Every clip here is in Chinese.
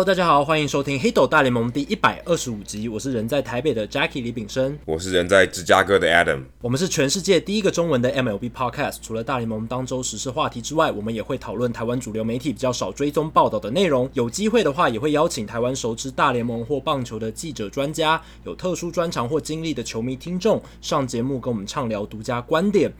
Hello，大家好，欢迎收听《黑斗大联盟》第一百二十五集。我是人在台北的 Jackie 李炳生，我是人在芝加哥的 Adam。我们是全世界第一个中文的 MLB Podcast。除了大联盟当周时事话题之外，我们也会讨论台湾主流媒体比较少追踪报道的内容。有机会的话，也会邀请台湾熟知大联盟或棒球的记者、专家，有特殊专长或经历的球迷听众上节目跟我们畅聊独家观点。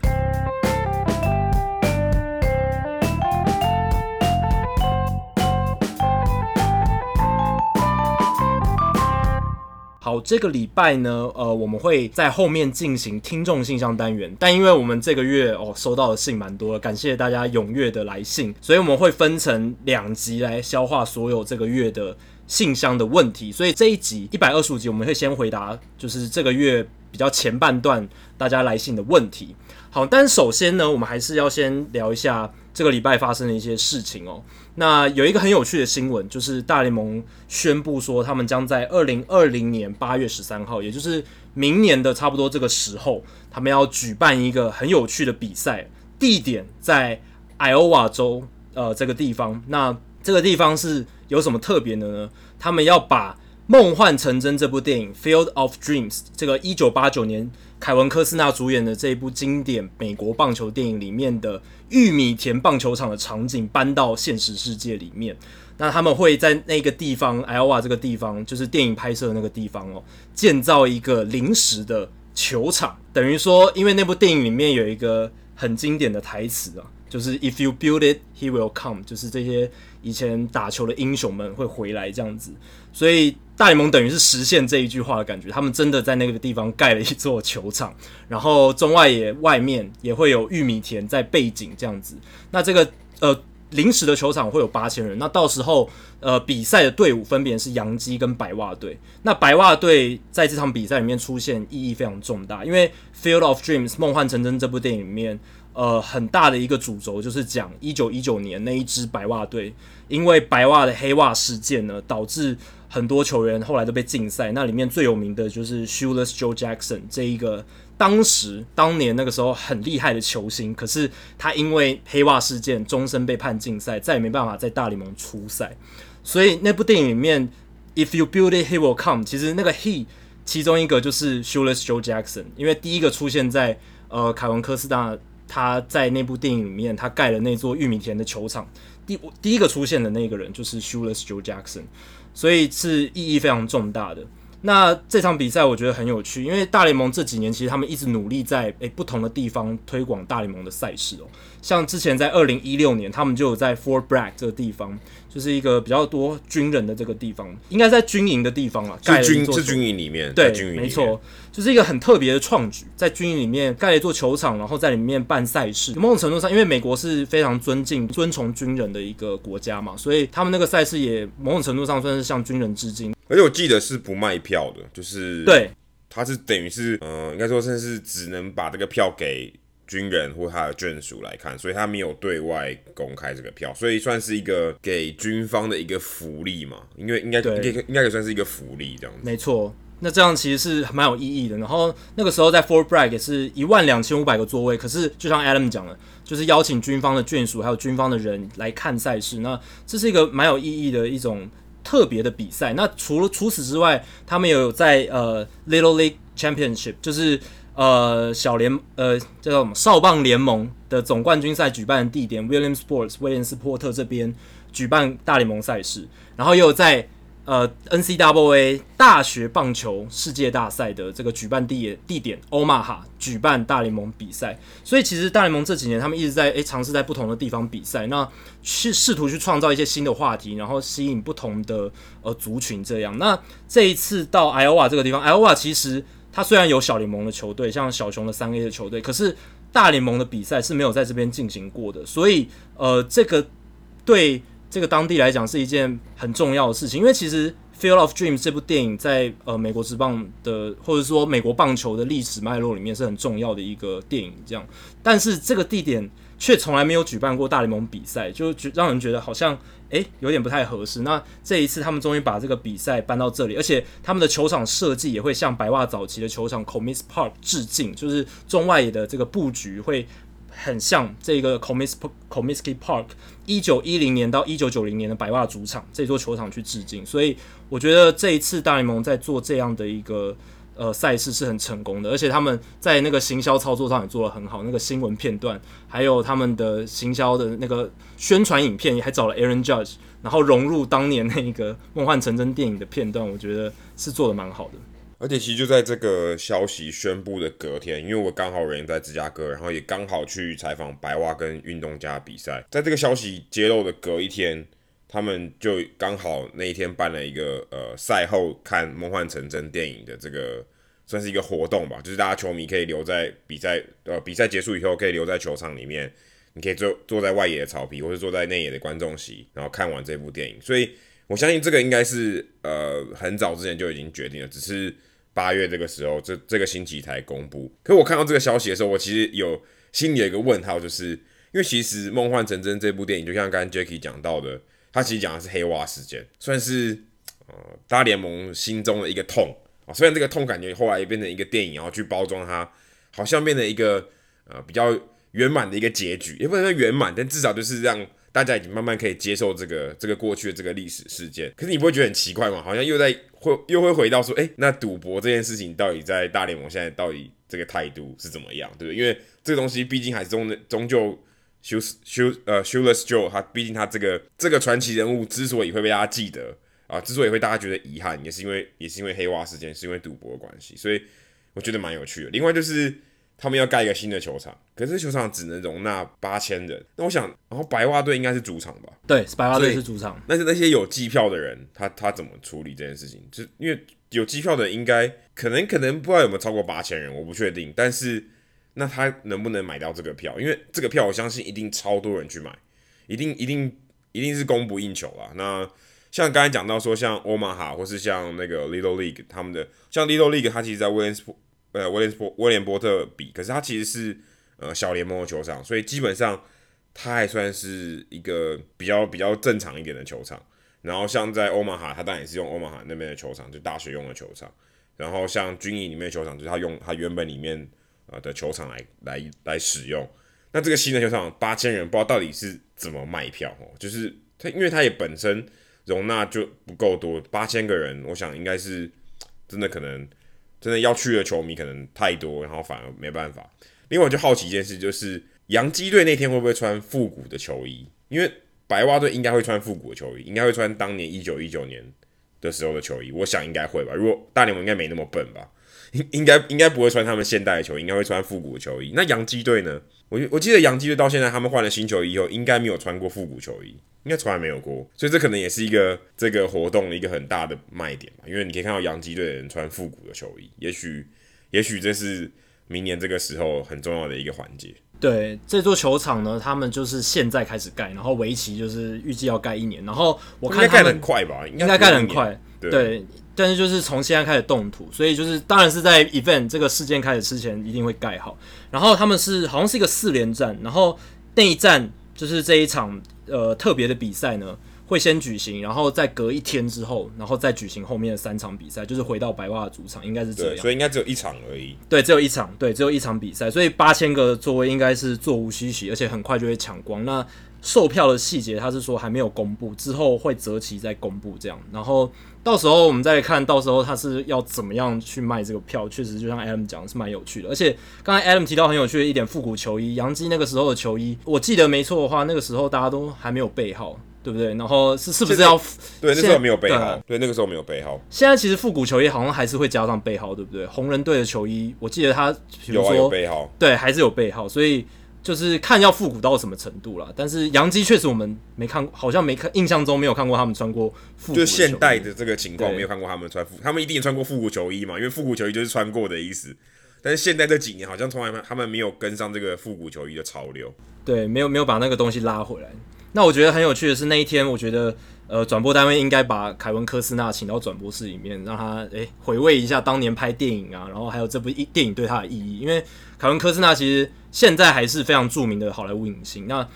好，这个礼拜呢，呃，我们会在后面进行听众信箱单元，但因为我们这个月哦收到的信蛮多的，感谢大家踊跃的来信，所以我们会分成两集来消化所有这个月的信箱的问题。所以这一集一百二十五集，我们会先回答就是这个月比较前半段大家来信的问题。好，但首先呢，我们还是要先聊一下这个礼拜发生的一些事情哦。那有一个很有趣的新闻，就是大联盟宣布说，他们将在二零二零年八月十三号，也就是明年的差不多这个时候，他们要举办一个很有趣的比赛，地点在爱奥瓦州，呃，这个地方。那这个地方是有什么特别的呢？他们要把《梦幻成真》这部电影《Field of Dreams》这个一九八九年。凯文·科斯纳主演的这一部经典美国棒球电影里面的玉米田棒球场的场景搬到现实世界里面，那他们会在那个地方，艾奥瓦这个地方，就是电影拍摄的那个地方哦，建造一个临时的球场，等于说，因为那部电影里面有一个很经典的台词啊，就是 “If you build it, he will come”，就是这些以前打球的英雄们会回来这样子，所以。大联盟等于是实现这一句话的感觉，他们真的在那个地方盖了一座球场，然后中外野外面也会有玉米田在背景这样子。那这个呃临时的球场会有八千人，那到时候呃比赛的队伍分别是洋基跟白袜队。那白袜队在这场比赛里面出现意义非常重大，因为《Field of Dreams》梦幻成真这部电影里面，呃很大的一个主轴就是讲一九一九年那一支白袜队，因为白袜的黑袜事件呢导致。很多球员后来都被禁赛，那里面最有名的就是 Shoeless Joe Jackson 这一个当时当年那个时候很厉害的球星，可是他因为黑袜事件终身被判禁赛，再也没办法在大联盟出赛。所以那部电影里面，If you build it, he will come。其实那个 he 其中一个就是 Shoeless Joe Jackson，因为第一个出现在呃凯文科斯纳他在那部电影里面他盖了那座玉米田的球场，第第一个出现的那个人就是 Shoeless Joe Jackson。所以是意义非常重大的。那这场比赛我觉得很有趣，因为大联盟这几年其实他们一直努力在诶、欸、不同的地方推广大联盟的赛事哦。像之前在二零一六年，他们就有在 Fort Bragg 这个地方，就是一个比较多军人的这个地方，应该在军营的地方啊，盖了一座是军营里面，对，军营里面没错，就是一个很特别的创举，在军营里面盖了一座球场，然后在里面办赛事。某种程度上，因为美国是非常尊敬、尊崇军人的一个国家嘛，所以他们那个赛事也某种程度上算是向军人致敬。而且我记得是不卖票的，就是对，他是等于是，嗯、呃，应该说算是只能把这个票给军人或他的眷属来看，所以他没有对外公开这个票，所以算是一个给军方的一个福利嘛，因为应该应该应该也算是一个福利这样子。没错，那这样其实是蛮有意义的。然后那个时候在 Fort Bragg 也是一万两千五百个座位，可是就像 Adam 讲的，就是邀请军方的眷属还有军方的人来看赛事，那这是一个蛮有意义的一种。特别的比赛，那除了除此之外，他们也有在呃 Little League Championship，就是呃小联呃叫什么少棒联盟的总冠军赛举办的地点 William Sports 威廉斯波特这边举办大联盟赛事，然后也有在。呃，NCAA 大学棒球世界大赛的这个举办地点地点欧马哈举办大联盟比赛，所以其实大联盟这几年他们一直在诶尝试在不同的地方比赛，那去试图去创造一些新的话题，然后吸引不同的呃族群这样。那这一次到爱奥瓦这个地方，爱奥瓦其实它虽然有小联盟的球队，像小熊的三 A 的球队，可是大联盟的比赛是没有在这边进行过的，所以呃这个对。这个当地来讲是一件很重要的事情，因为其实《Field of Dreams》这部电影在呃美国职棒的或者说美国棒球的历史脉络里面是很重要的一个电影，这样。但是这个地点却从来没有举办过大联盟比赛，就让人觉得好像诶有点不太合适。那这一次他们终于把这个比赛搬到这里，而且他们的球场设计也会向白袜早期的球场 Commis Park 致敬，就是中外的这个布局会。很像这个 Comiskey Park 一九一零年到一九九零年的白袜主场这座球场去致敬，所以我觉得这一次大联盟在做这样的一个呃赛事是很成功的，而且他们在那个行销操作上也做得很好，那个新闻片段还有他们的行销的那个宣传影片，也还找了 Aaron Judge，然后融入当年那个梦幻成真电影的片段，我觉得是做的蛮好的。而且其实就在这个消息宣布的隔天，因为我刚好人在芝加哥，然后也刚好去采访白袜跟运动家比赛，在这个消息揭露的隔一天，他们就刚好那一天办了一个呃赛后看《梦幻成真》电影的这个算是一个活动吧，就是大家球迷可以留在比赛呃比赛结束以后可以留在球场里面，你可以坐坐在外野的草皮，或者坐在内野的观众席，然后看完这部电影。所以我相信这个应该是呃很早之前就已经决定了，只是。八月这个时候，这这个星期才公布。可我看到这个消息的时候，我其实有心里有一个问号，就是因为其实《梦幻成真》这部电影，就像刚刚 Jacky 讲到的，它其实讲的是黑袜事件，算是呃大联盟心中的一个痛啊。虽然这个痛感觉后来也变成一个电影，然后去包装它，好像变成一个呃比较圆满的一个结局，也不能说圆满，但至少就是让大家已经慢慢可以接受这个这个过去的这个历史事件。可是你不会觉得很奇怪吗？好像又在。会又会回到说，哎、那赌博这件事情到底在大联盟现在到底这个态度是怎么样，对不对？因为这个东西毕竟还是终终究休休呃 Shoeless Joe，他毕竟他这个这个传奇人物之所以会被大家记得啊，之所以会大家觉得遗憾，也是因为也是因为黑袜事件，是因为赌博的关系，所以我觉得蛮有趣的。另外就是。他们要盖一个新的球场，可是球场只能容纳八千人。那我想，然后白袜队应该是主场吧？对，白袜队是主场。但是那些有机票的人，他他怎么处理这件事情？就因为有机票的人应该可能可能不知道有没有超过八千人，我不确定。但是那他能不能买到这个票？因为这个票我相信一定超多人去买，一定一定一定是供不应求啦。那像刚才讲到说，像欧马哈或是像那个 Little League 他们的，像 Little League 他其实在威廉斯呃，威廉波威廉波特比，可是他其实是呃小联盟的球场，所以基本上他还算是一个比较比较正常一点的球场。然后像在欧马哈，他当然也是用欧马哈那边的球场，就大学用的球场。然后像军营里面的球场，就是他用他原本里面呃的球场来来来使用。那这个新的球场八千人，不知道到底是怎么卖票哦，就是他因为他也本身容纳就不够多，八千个人，我想应该是真的可能。真的要去的球迷可能太多，然后反而没办法。另外，我就好奇一件事，就是洋基队那天会不会穿复古的球衣？因为白袜队应该会穿复古的球衣，应该会穿当年一九一九年的时候的球衣。我想应该会吧。如果大联盟应该没那么笨吧，应应该应该不会穿他们现代的球衣，应该会穿复古的球衣。那洋基队呢？我我记得洋基队到现在他们换了新球衣以后，应该没有穿过复古球衣。应该从来没有过，所以这可能也是一个这个活动的一个很大的卖点吧。因为你可以看到洋基队的人穿复古的球衣，也许也许这是明年这个时候很重要的一个环节。对，这座球场呢，他们就是现在开始盖，然后为期就是预计要盖一年。然后我看他们盖得很快吧，应该盖得很快。对，对，但是就是从现在开始动土，所以就是当然是在 event 这个事件开始之前一定会盖好。然后他们是好像是一个四连战，然后那一战就是这一场。呃，特别的比赛呢，会先举行，然后再隔一天之后，然后再举行后面的三场比赛，就是回到白袜的主场，应该是这样。所以应该只有一场而已。对，只有一场，对，只有一场比赛，所以八千个座位应该是座无虚席，而且很快就会抢光。那售票的细节，他是说还没有公布，之后会择期再公布这样。然后到时候我们再看到时候他是要怎么样去卖这个票，确实就像 Adam 讲的是蛮有趣的。而且刚才 Adam 提到很有趣的一点，复古球衣，洋基那个时候的球衣，我记得没错的话，那个时候大家都还没有背号，对不对？然后是是不是要 对那时候没有背号？对，那个时候没有背号。现在其实复古球衣好像还是会加上背号，对不对？红人队的球衣，我记得他比如说有背号，对，还是有背号，所以。就是看要复古到什么程度了，但是杨基确实我们没看过，好像没看，印象中没有看过他们穿过复古。就现代的这个情况没有看过他们穿复，他们一定也穿过复古球衣嘛，因为复古球衣就是穿过的意思。但是现在这几年好像从来他们没有跟上这个复古球衣的潮流。对，没有没有把那个东西拉回来。那我觉得很有趣的是那一天，我觉得呃转播单位应该把凯文科斯纳请到转播室里面，让他诶、欸、回味一下当年拍电影啊，然后还有这部电影对他的意义，因为。凯文·科斯纳其实现在还是非常著名的好莱坞影星。那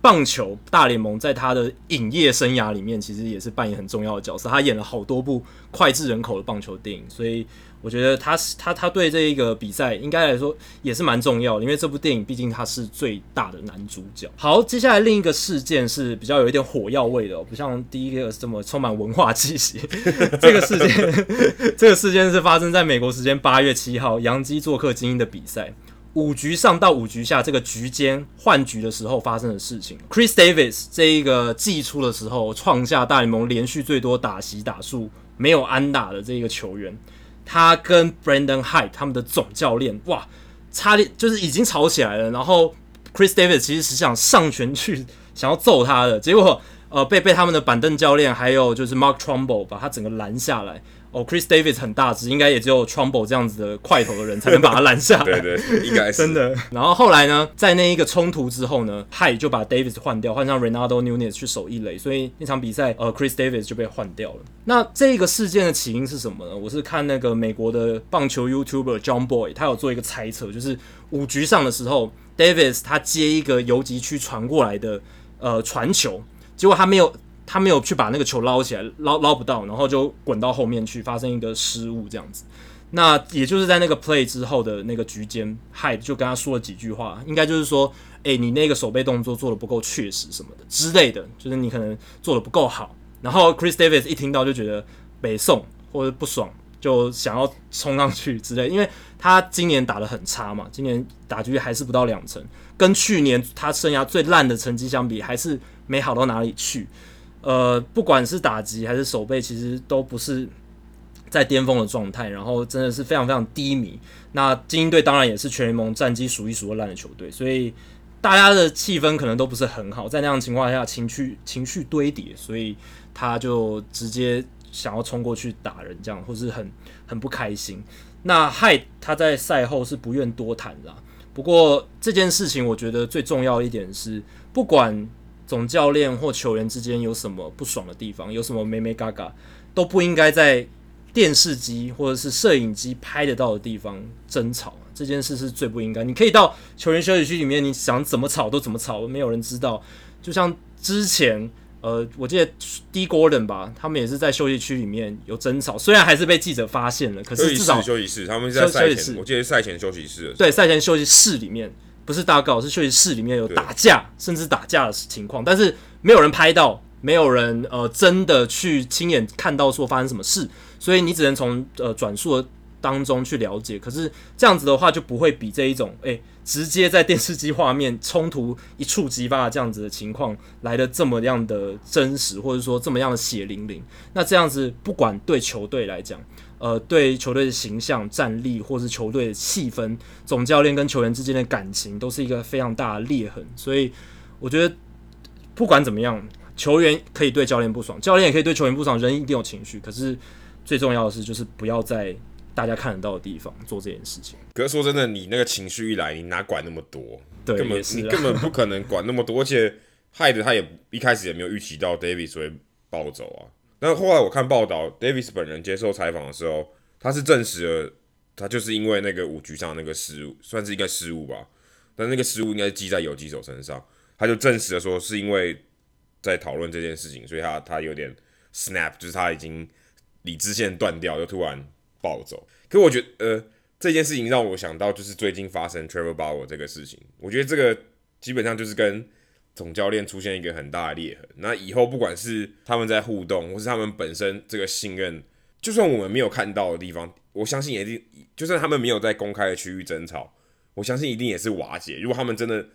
棒球大联盟在他的影业生涯里面，其实也是扮演很重要的角色。他演了好多部脍炙人口的棒球电影，所以我觉得他是他他对这一个比赛应该来说也是蛮重要的，因为这部电影毕竟他是最大的男主角。好，接下来另一个事件是比较有一点火药味的，不像第一个这么充满文化气息。这个事件，这个事件是发生在美国时间八月七号，洋基做客精英的比赛。五局上到五局下这个局间换局的时候发生的事情，Chris Davis 这一个季初的时候创下大联盟连续最多打席打数没有安打的这一个球员，他跟 Brandon Hyde 他们的总教练哇，差点就是已经吵起来了，然后 Chris Davis 其实是想上拳去想要揍他的，结果呃被被他们的板凳教练还有就是 Mark Trumbo 把他整个拦下来。哦，Chris Davis 很大只，应该也只有 Trumbo 这样子的块头的人才能把他拦下来。对对，应该是真的。然后后来呢，在那一个冲突之后呢，Hyde 就把 Davis 换掉，换上 Reynaldo Nunez 去守一垒，所以那场比赛呃，Chris Davis 就被换掉了。那这个事件的起因是什么呢？我是看那个美国的棒球 YouTuber John Boy，他有做一个猜测，就是五局上的时候，Davis 他接一个游击区传过来的呃传球，结果他没有。他没有去把那个球捞起来，捞捞不到，然后就滚到后面去，发生一个失误这样子。那也就是在那个 play 之后的那个局间，Hyde 就跟他说了几句话，应该就是说，哎、欸，你那个手背动作做得不够确实什么的之类的，就是你可能做得不够好。然后 Chris Davis 一听到就觉得北宋或者不爽，就想要冲上去之类，因为他今年打得很差嘛，今年打局还是不到两成，跟去年他生涯最烂的成绩相比，还是没好到哪里去。呃，不管是打击还是守备，其实都不是在巅峰的状态，然后真的是非常非常低迷。那精英队当然也是全联盟战绩数一数二烂的球队，所以大家的气氛可能都不是很好。在那样情况下，情绪情绪堆叠，所以他就直接想要冲过去打人，这样或是很很不开心。那害他在赛后是不愿多谈的，不过这件事情我觉得最重要一点是，不管。总教练或球员之间有什么不爽的地方，有什么眉眉嘎嘎，都不应该在电视机或者是摄影机拍得到的地方争吵。这件事是最不应该。你可以到球员休息区里面，你想怎么吵都怎么吵，没有人知道。就像之前，呃，我记得 D Gordon 吧，他们也是在休息区里面有争吵，虽然还是被记者发现了，可是至少休息室，他们在赛前，我记得赛前休息室，对，赛前休息室里面。不是大告，是休息室里面有打架，甚至打架的情况，但是没有人拍到，没有人呃真的去亲眼看到说发生什么事，所以你只能从呃转述当中去了解。可是这样子的话，就不会比这一种诶、欸、直接在电视机画面冲突一触即发这样子的情况来的这么样的真实，或者说这么样的血淋淋。那这样子不管对球队来讲。呃，对球队的形象、战力，或是球队的气氛，总教练跟球员之间的感情，都是一个非常大的裂痕。所以，我觉得不管怎么样，球员可以对教练不爽，教练也可以对球员不爽，人一定有情绪。可是最重要的是，就是不要在大家看得到的地方做这件事情。可是说真的，你那个情绪一来，你哪管那么多？对，根本你根本不可能管那么多，而且害得他也一开始也没有预期到 Davis 会暴走啊。但后来我看报道，Davis 本人接受采访的时候，他是证实了，他就是因为那个五局上那个失误，算是一个失误吧。但那个失误应该是记在游击手身上，他就证实了说是因为在讨论这件事情，所以他他有点 snap，就是他已经理智线断掉，就突然暴走。可我觉得，呃，这件事情让我想到就是最近发生 Trevor Bauer 这个事情，我觉得这个基本上就是跟。总教练出现一个很大的裂痕，那以后不管是他们在互动，或是他们本身这个信任，就算我们没有看到的地方，我相信也一定，就算他们没有在公开的区域争吵，我相信一定也是瓦解。如果他们真的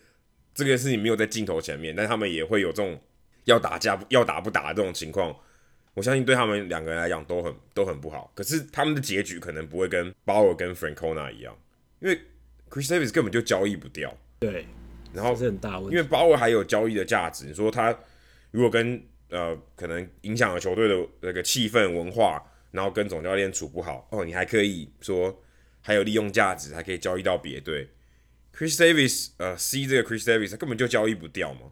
这个事情没有在镜头前面，但他们也会有这种要打架、要打不打的这种情况，我相信对他们两个人来讲都很都很不好。可是他们的结局可能不会跟鲍尔跟 Francona 一样，因为 Chris Davis 根本就交易不掉。对。然后是很大问题，因为鲍尔还有交易的价值。你说他如果跟呃可能影响了球队的那个气氛文化，然后跟总教练处不好哦，你还可以说还有利用价值，还可以交易到别队。Chris Davis 呃 C 这个 Chris Davis 他根本就交易不掉嘛。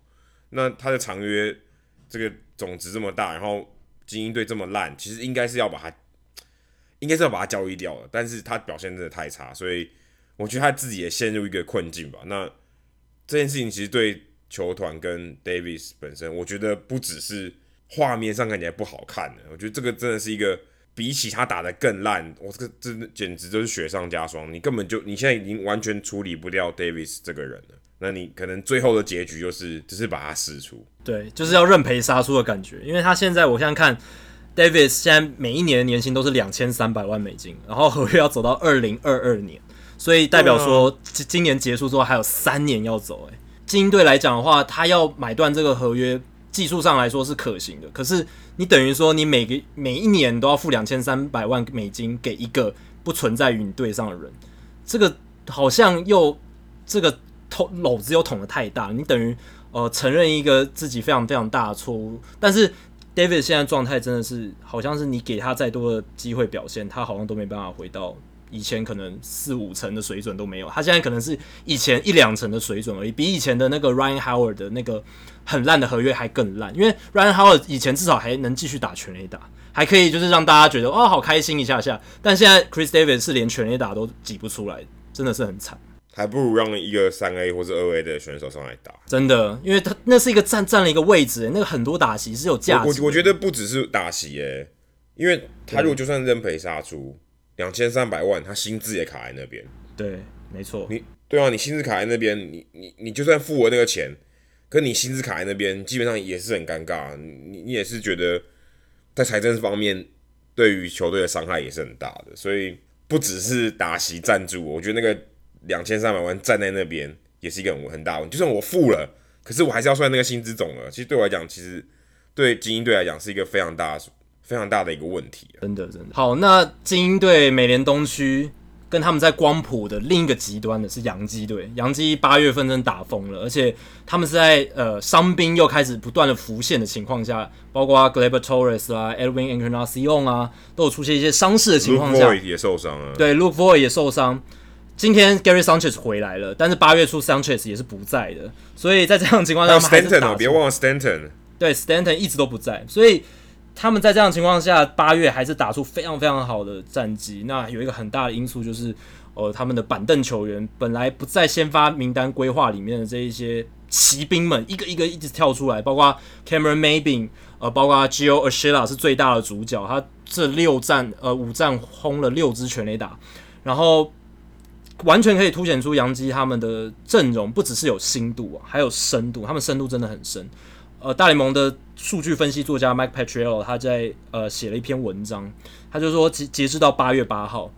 那他的长约这个总值这么大，然后精英队这么烂，其实应该是要把他应该是要把他交易掉了。但是他表现真的太差，所以我觉得他自己也陷入一个困境吧。那这件事情其实对球团跟 Davis 本身，我觉得不只是画面上看起来不好看的，我觉得这个真的是一个比起他打得更烂，我这个真的简直就是雪上加霜。你根本就你现在已经完全处理不掉 Davis 这个人了，那你可能最后的结局就是只是把他释出，对，就是要认赔杀出的感觉。因为他现在我现在看 Davis 现在每一年的年薪都是两千三百万美金，然后合约要走到二零二二年，所以代表说今年结束之后还有三年要走，哎。精英队来讲的话，他要买断这个合约，技术上来说是可行的。可是你等于说，你每个每一年都要付两千三百万美金给一个不存在于你队上的人，这个好像又这个捅篓子又捅的太大。你等于呃承认一个自己非常非常大的错误。但是 David 现在状态真的是，好像是你给他再多的机会表现，他好像都没办法回到。以前可能四五成的水准都没有，他现在可能是以前一两成的水准而已，比以前的那个 Ryan Howard 的那个很烂的合约还更烂。因为 Ryan Howard 以前至少还能继续打全垒打，还可以就是让大家觉得哦好开心一下下。但现在 Chris Davis 是连全垒打都挤不出来，真的是很惨。还不如让一个三 A 或者二 A 的选手上来打。真的，因为他那是一个占占了一个位置，那个很多打席是有价值的。我我觉得不只是打席诶，因为他如果就算认赔杀出。两千三百万，他薪资也卡在那边。对，没错。你对啊，你薪资卡在那边，你你你就算付了那个钱，可你薪资卡在那边，基本上也是很尴尬。你你也是觉得在财政方面对于球队的伤害也是很大的。所以不只是打席赞助，我觉得那个两千三百万站在那边也是一个很很大问题。就算我付了，可是我还是要算那个薪资总额。其实对我来讲，其实对精英队来讲是一个非常大的。非常大的一个问题，真的真的。好，那精英队美联东区跟他们在光谱的另一个极端的是洋基队，洋基八月份真的打疯了，而且他们是在呃伤兵又开始不断的浮现的情况下，包括 Gleyber Torres 啊、Edwin Encarnacion 啊，都有出现一些伤势的情况下，也受伤了。对，Luke Voit 也受伤。今天 Gary Sanchez 回来了，但是八月初 Sanchez 也是不在的，所以在这样的情况下，Stanton 哦，别忘了 Stanton，对，Stanton 一直都不在，所以。他们在这样情况下，八月还是打出非常非常好的战绩。那有一个很大的因素就是，呃，他们的板凳球员本来不在先发名单规划里面的这一些骑兵们，一个一个一直跳出来，包括 Cameron Maybin，呃，包括 Gio Urshela 是最大的主角，他这六战呃五战轰了六支全垒打，然后完全可以凸显出洋基他们的阵容不只是有新度啊，还有深度，他们深度真的很深。呃，大联盟的数据分析作家 Mike Petriello 他在呃写了一篇文章，他就说截截至到八月八号，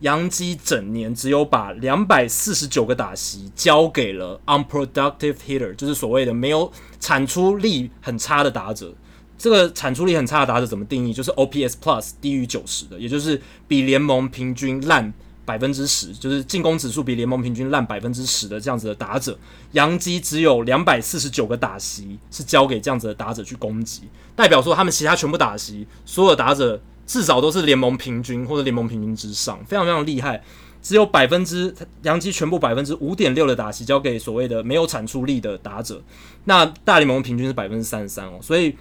杨基整年只有把两百四十九个打席交给了 unproductive hitter，就是所谓的没有产出力很差的打者。这个产出力很差的打者怎么定义？就是 OPS Plus 低于九十的，也就是比联盟平均烂。百分之十，就是进攻指数比联盟平均烂百分之十的这样子的打者，洋基只有两百四十九个打席是交给这样子的打者去攻击，代表说他们其他全部打席，所有打者至少都是联盟平均或者联盟平均之上，非常非常厉害。只有百分之洋基全部百分之五点六的打席交给所谓的没有产出力的打者，那大联盟平均是百分之三十三哦，所以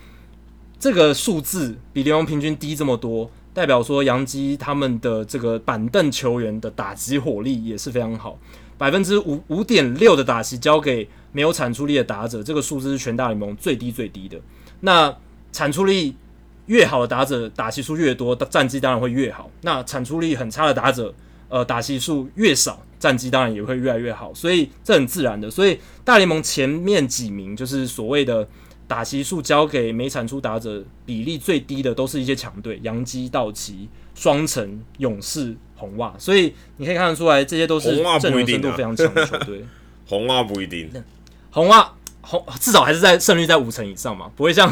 这个数字比联盟平均低这么多。代表说，洋基他们的这个板凳球员的打击火力也是非常好，百分之五五点六的打击交给没有产出力的打者，这个数字是全大联盟最低最低的。那产出力越好的打者，打击数越多，战绩当然会越好。那产出力很差的打者，呃，打击数越少，战绩当然也会越来越好。所以这很自然的。所以大联盟前面几名就是所谓的。打席数交给没产出打者比例最低的都是一些强队，洋基、道奇、双城、勇士、红袜，所以你可以看得出来，这些都是阵容深度非常强的球队。红袜不一定，红袜红至少还是在胜率在五成以上嘛，不会像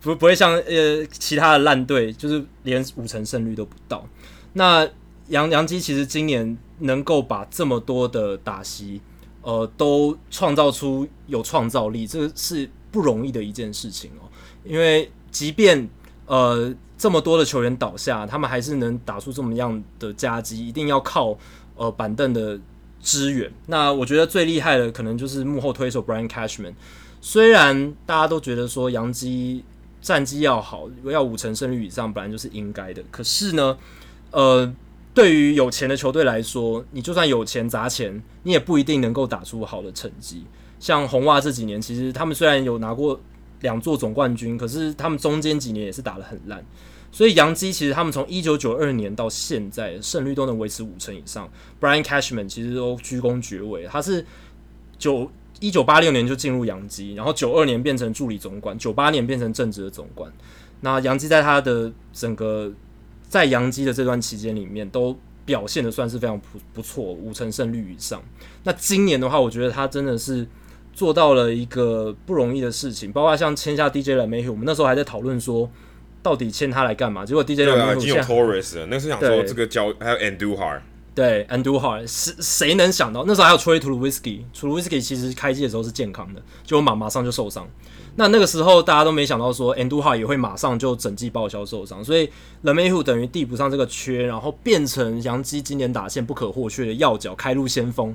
不不会像呃其他的烂队，就是连五成胜率都不到。那杨杨基其实今年能够把这么多的打席，呃，都创造出有创造力，这个是。不容易的一件事情哦，因为即便呃这么多的球员倒下，他们还是能打出这么样的佳绩，一定要靠呃板凳的支援。那我觉得最厉害的可能就是幕后推手 Brian Cashman。虽然大家都觉得说洋基战绩要好，要五成胜率以上，本来就是应该的。可是呢，呃，对于有钱的球队来说，你就算有钱砸钱，你也不一定能够打出好的成绩。像红袜这几年，其实他们虽然有拿过两座总冠军，可是他们中间几年也是打得很烂。所以洋基其实他们从一九九二年到现在胜率都能维持五成以上。Brian Cashman 其实都居功厥伟，他是九一九八六年就进入洋基，然后九二年变成助理总管，九八年变成正职的总管。那洋基在他的整个在洋基的这段期间里面，都表现得算是非常不不错，五成胜率以上。那今年的话，我觉得他真的是做到了一个不容易的事情，包括像签下 DJ LeMahieu，我们那时候还在讨论说。到底签他来干嘛？结果 DJ 对啊，已经有 Torres 了，那是想说这个交还有 Anduhar，对 Anduhar 是谁能想到？那时候还有 Troy Tulowitzki，Tulowitzki 其实开机的时候是健康的，结果马马上就受伤。那那个时候大家都没想到说 Anduhar 也会马上就整季报销受伤，所以 LeMahieu 等于递补上这个缺，然后变成杨基今年打线不可或缺的要角，开路先锋。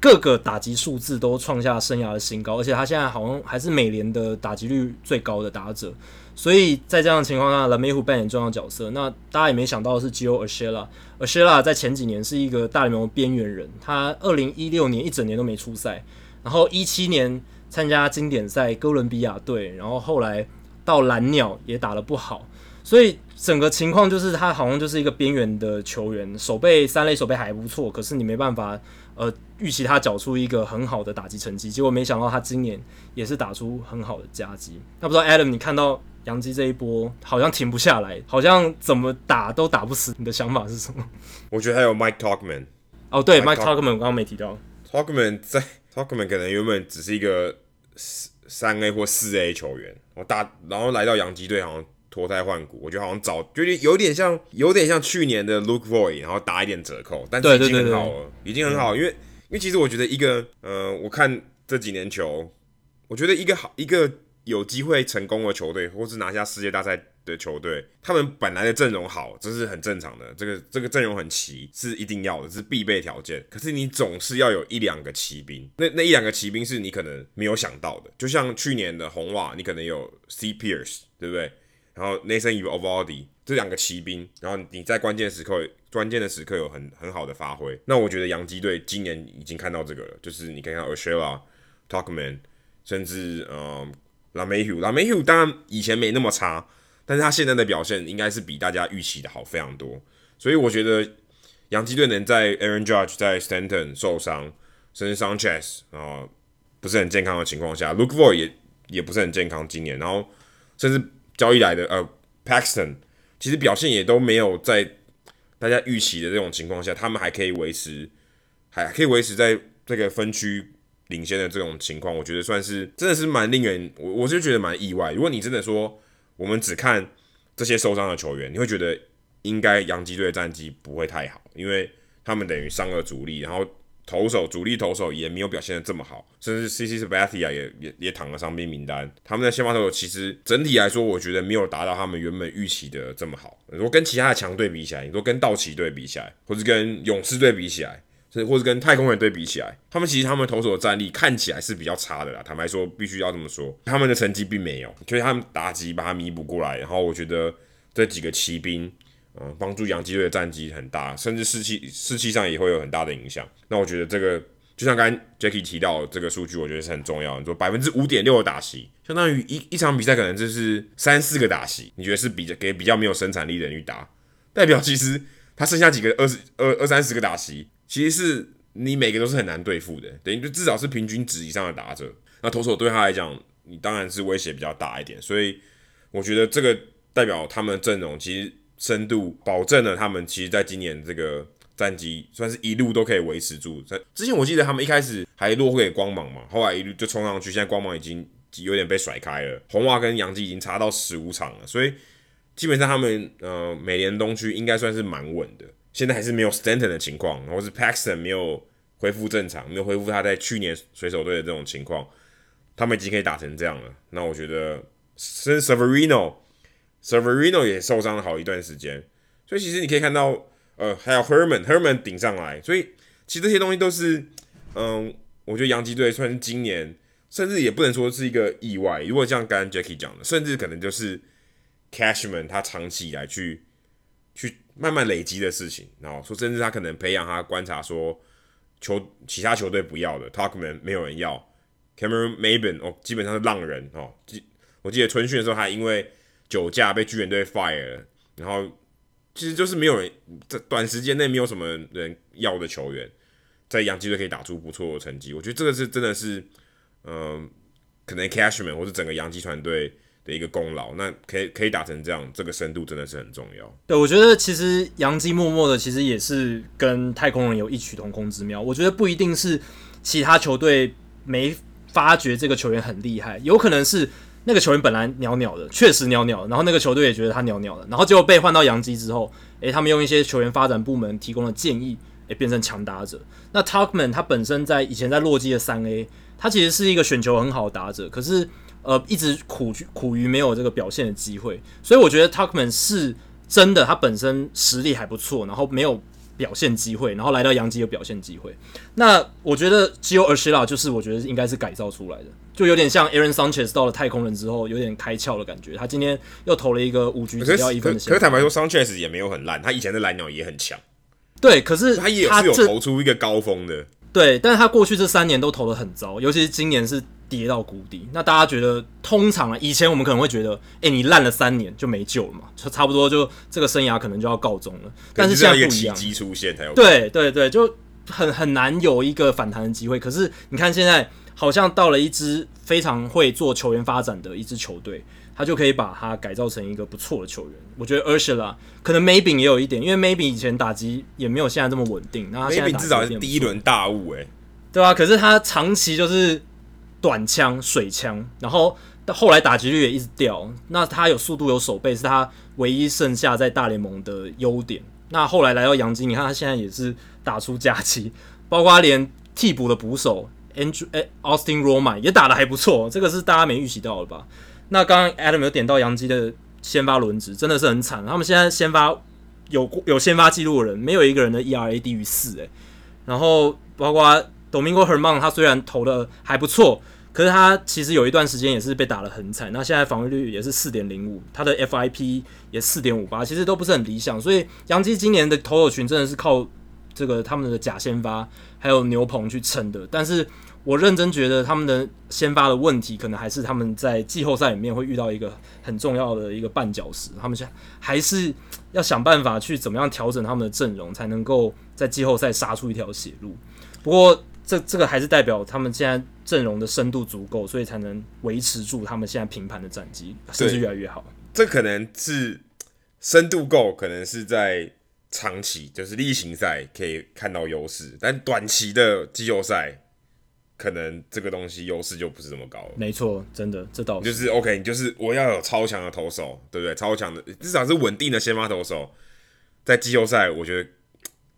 各个打击数字都创下生涯的新高，而且他现在好像还是美联的打击率最高的打者。所以在这样的情况下，LeMahieu 扮演重要角色。那大家也没想到是，Gio Urshela，Urshela 在前几年是一个大联盟边缘人。他二零一六年一整年都没出赛，然后一七年参加经典赛哥伦比亚队，然后后来到蓝鸟也打得不好。所以整个情况就是他好像就是一个边缘的球员，手背三垒手背还不错，可是你没办法呃预期他缴出一个很好的打击成绩。结果没想到他今年也是打出很好的佳绩。那不知道 Adam 你看到？杨基这一波好像停不下来，好像怎么打都打不死。你的想法是什么？我觉得还有 Mike Tauchman。哦，对，Mike Tauchman 我刚刚没提到。Tauchman 在 Tauchman 可能原本只是一个三 A 或四 A 球员，我打然后来到洋基队好像脱胎换骨，我觉得好像早觉得有点像有点像去年的 Voit，然后打一点折扣，但是已经很好了，已经很好。因为因为其实我觉得一个呃，我看这几年球，我觉得一个好一个。有机会成功的球队，或是拿下世界大赛的球队，他们本来的阵容好，这是很正常的。这个这个阵容很齐，是一定要的，是必备条件。可是你总是要有一两个骑兵，那那一两个骑兵是你可能没有想到的。就像去年的红袜，你可能有 C Pierce，对不对？然后 Nathan Eovaldi 这两个骑兵，然后你在关键时刻、关键的时刻有很很好的发挥。那我觉得洋基队今年已经看到这个了，就是你可以看到 Urshela、Talkman，甚至嗯。LeMahieu，LeMahieu 当然以前没那么差，但是他现在的表现应该是比大家预期的好非常多，所以我觉得洋基队能在 Aaron Judge 在 Stanton 受伤，甚至 Sanchez 啊不是很健康的情况下 l o o k v o r 也也不是很健康今年，然后甚至交易来的呃 Paxton 其实表现也都没有在大家预期的这种情况下，他们还可以维持，还可以维持在这个分区。领先的这种情况，我觉得算是真的是蛮令人，我我就觉得蛮意外。如果你真的说我们只看这些受伤的球员，你会觉得应该洋基队的战绩不会太好，因为他们等于伤了主力，然后投手主力投手也没有表现的这么好，甚至 CC Sabathia 也也也躺了伤兵名单。他们的先发投手其实整体来说，我觉得没有达到他们原本预期的这么好。如果跟其他的强队比起来，你说跟道奇队比起来，或者跟勇士队比起来。或者跟太空人队比起来，他们其实他们投手的战力看起来是比较差的啦。坦白说，必须要这么说，他们的成绩并没有，所以他们打击把它弥补过来。然后我觉得这几个骑兵，嗯，帮助洋基队的战绩很大，甚至士气士气上也会有很大的影响。那我觉得这个就像刚刚 Jackie 提到这个数据，我觉得是很重要的。你说百分之五点六的打席，相当于一一场比赛可能就是三四个打席，你觉得是比较给比较没有生产力的人去打，代表其实他剩下几个二十二二三十个打席。其实是你每个都是很难对付的，等于就至少是平均值以上的打者。那投手对他来讲，你当然是威胁比较大一点。所以我觉得这个代表他们阵容其实深度保证了他们其实在今年这个战绩算是一路都可以维持住。在之前我记得他们一开始还落后给光芒嘛，后来一路就冲上去，现在光芒已经有点被甩开了。红袜跟洋基已经差到十五场了，所以基本上他们呃美联东区应该算是蛮稳的。现在还是没有 Stanton 的情况，或是 Paxton 没有恢复正常，没有恢复他在去年水手队的这种情况，他们已经可以打成这样了。那我觉得，甚至 Severino 也受伤了好一段时间，所以其实你可以看到，呃，还有 Herman，Herman 顶上来，所以其实这些东西都是，嗯，我觉得洋基队算是今年，甚至也不能说是一个意外。如果像刚刚 Jackie 讲的，甚至可能就是 Cashman 他长期以来去。去慢慢累积的事情，然后说，甚至他可能培养他观察说球其他球队不要的 Talkman 没有人要，Cameron Mayben 哦，基本上是浪人哦。记我记得春训的时候，还因为酒驾被巨人队 fire，然后其实就是没有人在短时间内没有什么人要的球员，在洋基队可以打出不错的成绩。我觉得这个是真的是，嗯、可能 Cashman 或是整个洋基团队的一个功劳。那可以可以打成这样，这个深度真的是很重要。对，我觉得其实洋基默默的其实也是跟太空人有异曲同工之妙。我觉得不一定是其他球队没发觉这个球员很厉害，有可能是。那个球员本来鸟鸟的，确实鸟鸟的，然后那个球队也觉得他鸟鸟的，然后结果被换到洋基之后，诶，他们用一些球员发展部门提供的建议，诶，变成强打者。那 Talkman 他本身在以前在洛基的三 A，他其实是一个选球很好的打者，可是呃一直苦苦于没有这个表现的机会，所以我觉得 Talkman 是真的，他本身实力还不错，然后没有表现机会，然后来到杨基有表现机会。那我觉得 Gio Urshela 就是我觉得应该是改造出来的。就有点像 Aaron Sanchez 到了太空人之后，有点开窍的感觉。他今天又投了一个五局只要一分的。可是坦白说，Sanchez 也没有很烂，他以前的蓝鸟也很强。对，可是他也是有投出一个高峰的。对，但是他过去这三年都投的很糟，尤其是今年是跌到谷底。那大家觉得，通常啊，以前我们可能会觉得，哎、欸，你烂了三年就没救了嘛，就差不多就这个生涯可能就要告终了。但是现在不一样，奇迹出现才有。对对对，就很很难有一个反弹的机会。可是你看现在。好像到了一支非常会做球员发展的一支球队，他就可以把他改造成一个不错的球员。我觉得 Urshela 可能 Maybe 也有一点，因为 Maybe 以前打击也没有现在这么稳定。那 Maybe 至少是第一轮大物诶，对啊，可是他长期就是短枪水枪，然后后来打击率也一直掉。那他有速度有手背，是他唯一剩下在大联盟的优点。那后来来到洋基，你看他现在也是打出佳绩，包括他连替补的捕手。Andrew 哎，Austin Roman 也打得还不错，这个是大家没预期到的吧？那刚刚 Adam 有点到洋基的先发轮值，真的是很惨。他们现在先发有有先发记录的人，没有一个人的 ERA 低于四诶。然后包括 Domingo Germán，他虽然投的还不错，可是他其实有一段时间也是被打得很惨。那现在防御率也是四点零五，他的 FIP 也四点五八，其实都不是很理想。所以杨基今年的投手群真的是靠这个他们的假先发还有牛棚去撑的，但是。我认真觉得他们的先发的问题，可能还是他们在季后赛里面会遇到一个很重要的一个绊脚石。他们现还是要想办法去怎么样调整他们的阵容，才能够在季后赛杀出一条血路。不过这这个还是代表他们现在阵容的深度足够，所以才能维持住他们现在平盘的战绩，甚至越来越好。这可能是深度够，可能是在长期就是例行赛可以看到优势，但短期的季后赛。可能这个东西优势就不是这么高了。没错，真的，这倒是。就是 OK，你就是我要有超强的投手，对不对？超强的，至少是稳定的先发投手，在季后赛，我觉得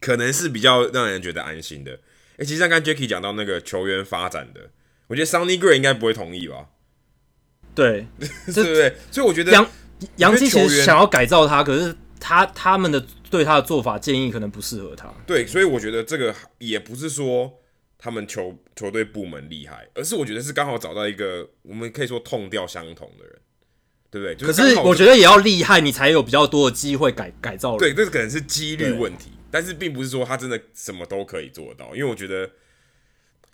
可能是比较让人觉得安心的。诶，其实像刚刚 Jacky 讲到那个球员发展的，我觉得 Sunny Gray 应该不会同意吧？对，对不对？所以我觉得杨杨基其实想要改造他，可是他他们的对他的做法建议可能不适合他。对，所以我觉得这个也不是说。他们球球队部门厉害，而是我觉得是刚好找到一个我们可以说痛调相同的人，对不对？就是、可是我觉得也要厉害，你才有比较多的机会改改造。对，这可能是几率问题，但是并不是说他真的什么都可以做到。因为我觉得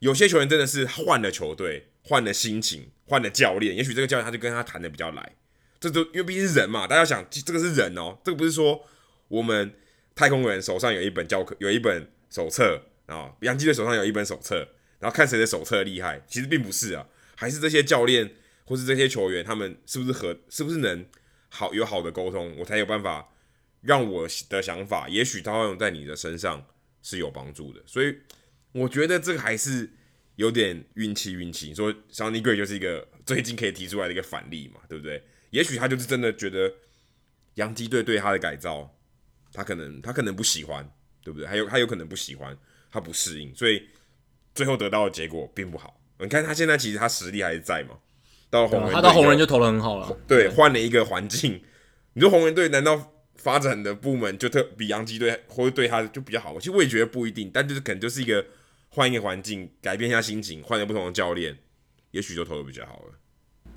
有些球员真的是换了球队，换了心情，换了教练，也许这个教练他就跟他谈的比较来。这都因为毕竟是人嘛，大家想这个是人哦，这个不是说我们太空人手上有一本教科，有一本手册。啊，洋基队手上有一本手册，然后看谁的手册厉害，其实并不是啊，还是这些教练或是这些球员，他们是不是和是不是能好有好的沟通，我才有办法让我的想法，也许他会用在你的身上是有帮助的。所以我觉得这个还是有点运气，运气。说 Sonny Gray 就是一个最近可以提出来的一个反例嘛，对不对？也许他就是真的觉得洋基队对他的改造，他可能他可能不喜欢，对不对？还有他有可能不喜欢。他不适应，所以最后得到的结果并不好。你看他现在其实他实力还是在嘛？到红人，他到红人就投的很好了。对，换了一个环境。你说红人队难道发展的部门就特比洋基队或者对他就比较好？其实我也觉得不一定，但就是可能就是一个换一个环境，改变一下心情，换个不同的教练，也许就投的比较好了。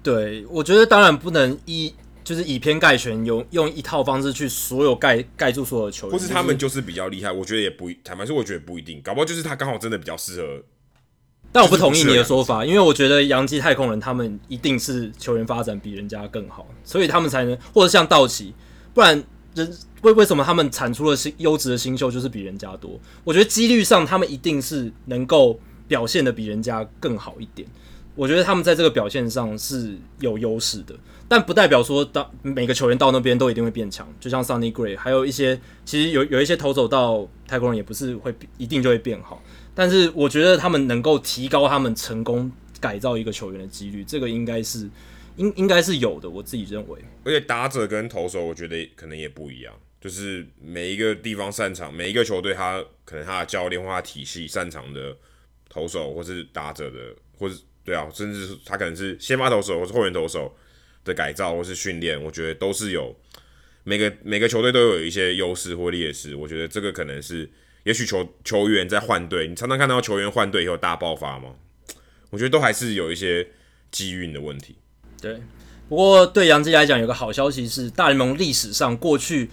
对，我觉得当然不能一。就是以偏概全，用用一套方式去所有盖盖住所有的球员，或是他们就是比较厉害。我觉得也不坦白说，我觉得不一定，搞不好就是他刚好真的比较适合但我不同意你的说法，因为我觉得洋基太空人他们一定是球员发展比人家更好，所以他们才能或者像道奇，不然人为为什么他们产出了新优质的新秀就是比人家多？我觉得几率上他们一定是能够表现的比人家更好一点。我觉得他们在这个表现上是有优势的，但不代表说当每个球员到那边都一定会变强。就像 Sonny Gray，还有一些其实有有一些投手到太空人也不是会一定就会变好。但是我觉得他们能够提高他们成功改造一个球员的几率，这个应该是应应该是有的。我自己认为，而且打者跟投手，我觉得可能也不一样。就是每一个地方擅长，每一个球队他可能他的教练或他体系擅长的投手，或是打者的，或是对啊，甚至是他可能是先发投手或是后援投手的改造或是训练，我觉得都是有每个每个球队都有一些优势或劣势。我觉得这个可能是。也许球球员在换队，你常常看到球员换队以后大爆发吗？我觉得都还是有一些机运的问题。对，不过对杨基来讲，有个好消息是，大联盟历史上过去，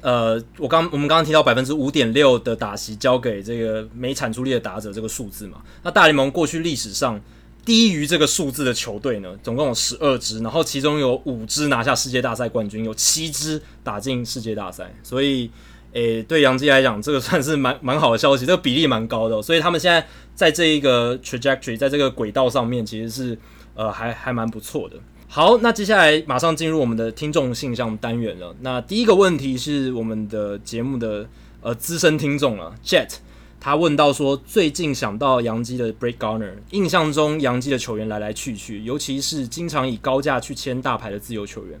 呃，我刚我们刚刚提到百分之五点六的打席交给这个没产出力的打者这个数字嘛，那大联盟过去历史上低于这个数字的球队呢，总共有十二支，然后其中有五支拿下世界大赛冠军，有七支打进世界大赛，所以。诶、对杨基来讲，这个算是蛮蛮好的消息，这个比例蛮高的，所以他们现在在这一个 trajectory，在这个轨道上面，其实是呃还还蛮不错的。好，那接下来马上进入我们的听众信箱单元了。那第一个问题是我们的节目的呃资深听众了，Jet，他问到说，最近想到洋基的 Break Garner，印象中洋基的球员来来去去，尤其是经常以高价去签大牌的自由球员。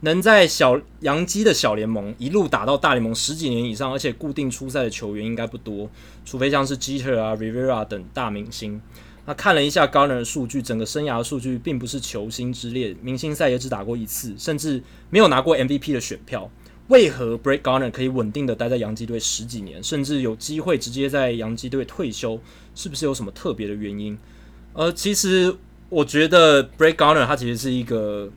能在小洋基的小联盟一路打到大联盟十几年以上，而且固定出赛的球员应该不多，除非像是 Jeter 啊、Rivera 等大明星。那看了一下 Garner 的数据，整个生涯的数据并不是球星之列，明星赛也只打过一次，甚至没有拿过 MVP 的选票。为何 Brett Gardner 可以稳定的待在洋基队十几年，甚至有机会直接在洋基队退休？是不是有什么特别的原因？呃，其实我觉得 Brett Gardner 他其实是一个。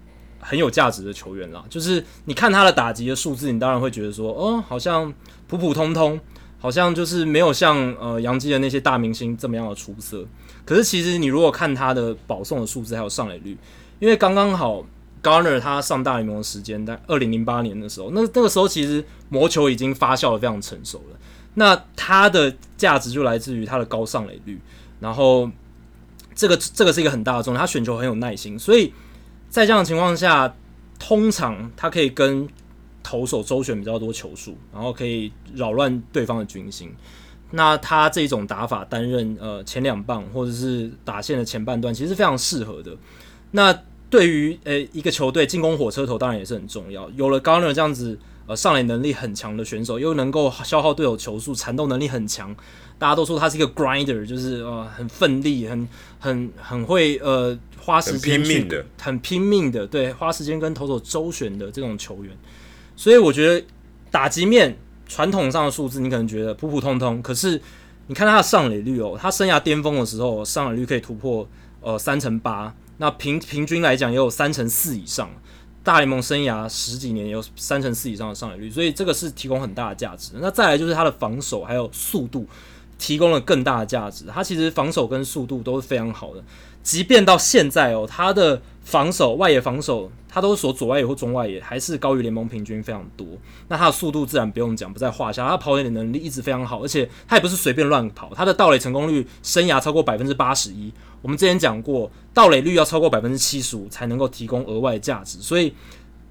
很有价值的球员啦，就是你看他的打击的数字，你当然会觉得说，哦，好像普普通通，好像就是没有像呃洋基的那些大明星这么样的出色。可是其实你如果看他的保送的数字还有上垒率，因为刚刚好 Garner 他上大联盟的时间在二零零八年的时候，那那个时候其实魔球已经发酵的非常成熟了。那他的价值就来自于他的高上垒率，然后这个这个是一个很大的重点，他选球很有耐心，所以。在这样的情况下，通常他可以跟投手周旋比较多球数，然后可以扰乱对方的军心。那他这种打法担任呃前两棒或者是打线的前半段，其实是非常适合的。那对于呃一个球队进攻火车头，当然也是很重要。有了 Gardner 这样子呃上垒能力很强的选手，又能够消耗队友球速，缠斗能力很强。大家都说他是一个 grinder，就是呃很奋力，很很很会呃。花时间拼命的，很拼命的，对，花时间跟投手周旋的这种球员，所以我觉得打击面传统上的数字，你可能觉得普普通通，可是你看他的上垒率哦，他生涯巅峰的时候上垒率可以突破呃三成八，那平平均来讲也有三成四以上，大联盟生涯十几年有三成四以上的上垒率，所以这个是提供很大的价值。那再来就是他的防守还有速度，提供了更大的价值，他其实防守跟速度都是非常好的。即便到现在哦，他的防守外野防守，他都是守左外野或中外野，还是高于联盟平均非常多。那他的速度自然不用讲，不在话下。他跑垒的能力一直非常好，而且他也不是随便乱跑。他的盗垒成功率生涯超过百分之八十一。我们之前讲过，盗垒率要超过百分之七十五才能够提供额外价值。所以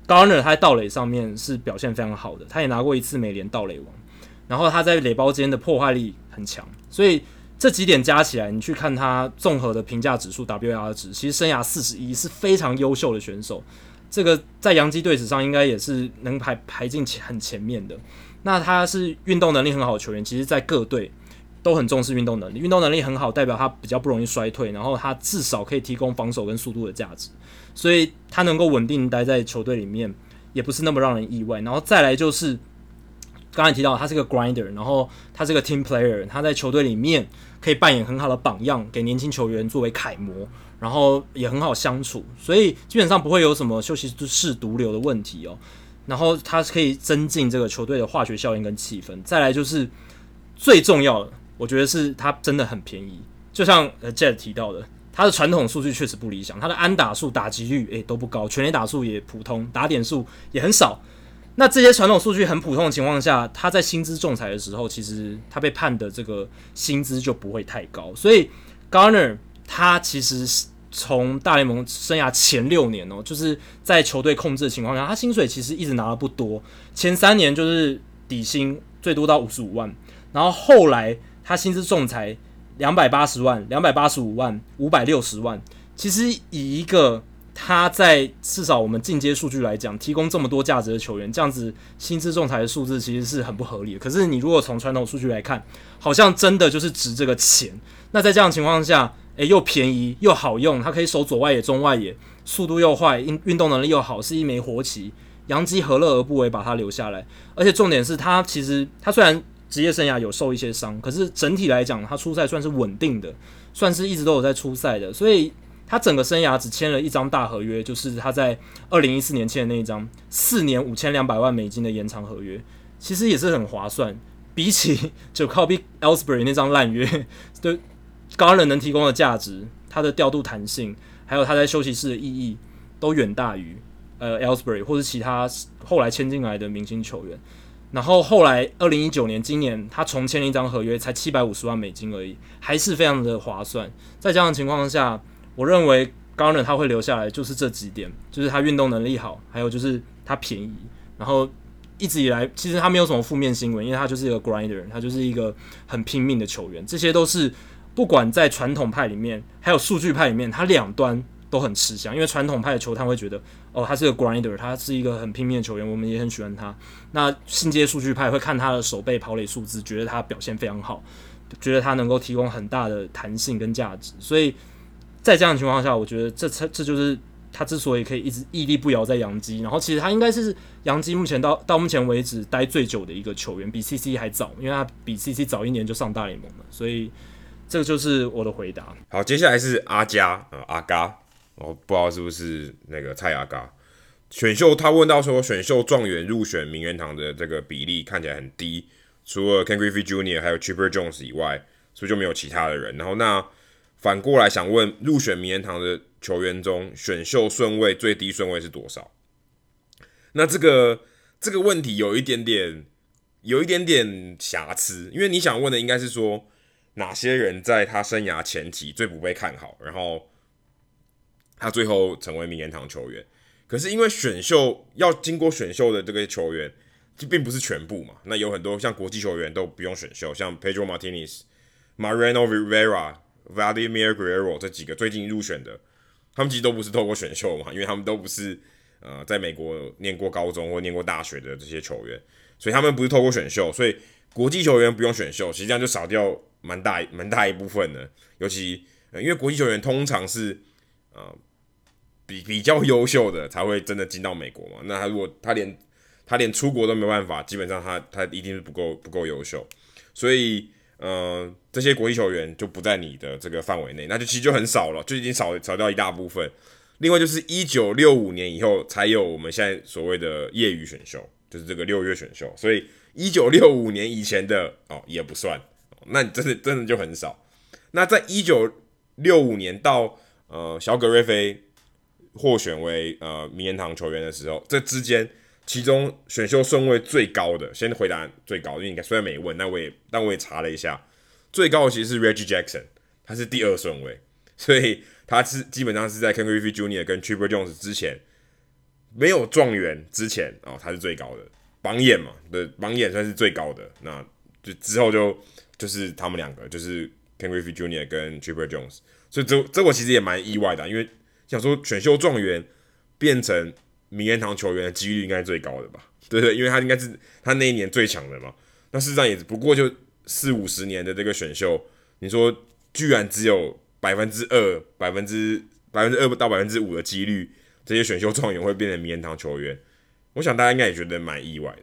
Garner 他在盗垒上面是表现非常好的，他也拿过一次美联盗垒王。然后他在垒包间的破坏力很强，所以。这几点加起来，你去看他综合的评价指数 WR 值，其实生涯四十一是非常优秀的选手。这个在洋基队史上应该也是能排排进前很前面的。那他是运动能力很好的球员，其实，在各队都很重视运动能力。运动能力很好，代表他比较不容易衰退，然后他至少可以提供防守跟速度的价值，所以他能够稳定待在球队里面，也不是那么让人意外。然后再来就是刚才提到他是个 grinder，然后他是个 team player，他在球队里面。可以扮演很好的榜样，给年轻球员作为楷模，然后也很好相处，所以基本上不会有什么休息室毒瘤的问题哦。然后他可以增进这个球队的化学效应跟气氛。再来就是最重要的，我觉得是他真的很便宜，就像呃 Jet 提到的，他的传统数据确实不理想，他的安打数、打击率诶、都不高，全垒打数也普通，打点数也很少。那这些传统数据很普通的情况下，他在薪资仲裁的时候，其实他被判的这个薪资就不会太高。所以 Garner 他其实从大联盟生涯前六年哦，就是在球队控制的情况下，他薪水其实一直拿的不多。前三年就是底薪最多到五十五万，然后后来他薪资仲裁两百八十万、两百八十五万、五百六十万，其实以一个他在至少我们进阶数据来讲，提供这么多价值的球员，这样子薪资仲裁的数字其实是很不合理的。可是你如果从传统数据来看，好像真的就是值这个钱。那在这样的情况下，诶，又便宜又好用，他可以守左外野、中外野，速度又快，运运动能力又好，是一枚活棋。洋基何乐而不为，把他留下来？而且重点是他其实他虽然职业生涯有受一些伤，可是整体来讲，他出赛算是稳定的，算是一直都有在出赛的，所以。他整个生涯只签了一张大合约，就是他在二零一四年签的那一张四年五千两百万美金的延长合约，其实也是很划算。比起就靠比 Elsbury 那张烂约，对 Garner 能提供的价值，他的调度弹性，还有他在休息室的意义，都远大于呃 Ellsbury 或是其他后来签进来的明星球员。然后后来二零一九年，今年他重签了一张合约，才七百五十万美金而已，还是非常的划算。在这样的情况下，我认为 Garner 他会留下来，就是这几点，就是他运动能力好，还有就是他便宜，然后一直以来其实他没有什么负面新闻，因为他就是一个 grinder，他就是一个很拼命的球员，这些都是不管在传统派里面，还有数据派里面，他两端都很吃香，因为传统派的球探会觉得，哦，他是个 grinder，他是一个很拼命的球员，我们也很喜欢他。那新阶数据派会看他的手背跑垒数字，觉得他表现非常好，觉得他能够提供很大的弹性跟价值，所以。在这样的情况下，我觉得这这这就是他之所以可以一直屹立不摇在洋基。然后其实他应该是洋基目前到到目前为止待最久的一个球员，比 CC 还早，因为他比 CC 早一年就上大联盟了。所以这个就是我的回答。好，接下来是阿加呃阿嘎，我不知道是不是那个蔡阿嘎选秀。他问到说，选秀状元入选名人堂的这个比例看起来很低，除了 Ken Griffey Jr. 还有 Chipper Jones 以外，是不是就没有其他的人？然后那。反过来想问，入选名人堂的球员中，选秀顺位最低顺位是多少？那这个这个问题有一点点有一点点瑕疵，因为你想问的应该是说，哪些人在他生涯前期最不被看好，然后他最后成为名人堂球员。可是因为选秀要经过选秀的这个球员，就并不是全部嘛。那有很多像国际球员都不用选秀，像 Pedro Martinez、Mariano Rivera。Vladimir Guerrero 这几个最近入选的，他们其实都不是透过选秀嘛，因为他们都不是呃在美国念过高中或念过大学的这些球员，所以他们不是透过选秀，所以国际球员不用选秀，实际上就少掉蛮大蛮大一部分的。尤其、呃、因为国际球员通常是呃比比较优秀的才会真的进到美国嘛，那他如果他连他连出国都没办法，基本上他他一定是不够不够优秀，所以。呃，这些国际球员就不在你的这个范围内，那就其实就很少了，就已经少少掉一大部分。另外就是一九六五年以后才有我们现在所谓的业余选秀，就是这个六月选秀，所以一九六五年以前的哦也不算，那你真的真的就很少。那在一九六五年到呃小葛瑞菲获选为呃名人堂球员的时候，这之间。其中选秀顺位最高的，先回答最高，因为应该虽然没问，但我也但我也查了一下，最高的其实是 Reggie Jackson，他是第二顺位，所以他是基本上是在 Ken Griffey Jr. 跟 Triple Jones 之前，没有状元之前哦，他是最高的榜眼嘛，对，榜眼算是最高的，那就之后就就是他们两个，就是 Ken Griffey Jr. 跟 Chipper Jones，所以这这我其实也蛮意外的，因为想说选秀状元变成。名人堂球员的几率应该是最高的吧？对对，因为他应该是他那一年最强的嘛。那事实上也不过就四五十年的这个选秀，你说居然只有百分之二、百分之百分之二到百分之五的几率，这些选秀状元会变成名人堂球员，我想大家应该也觉得蛮意外的。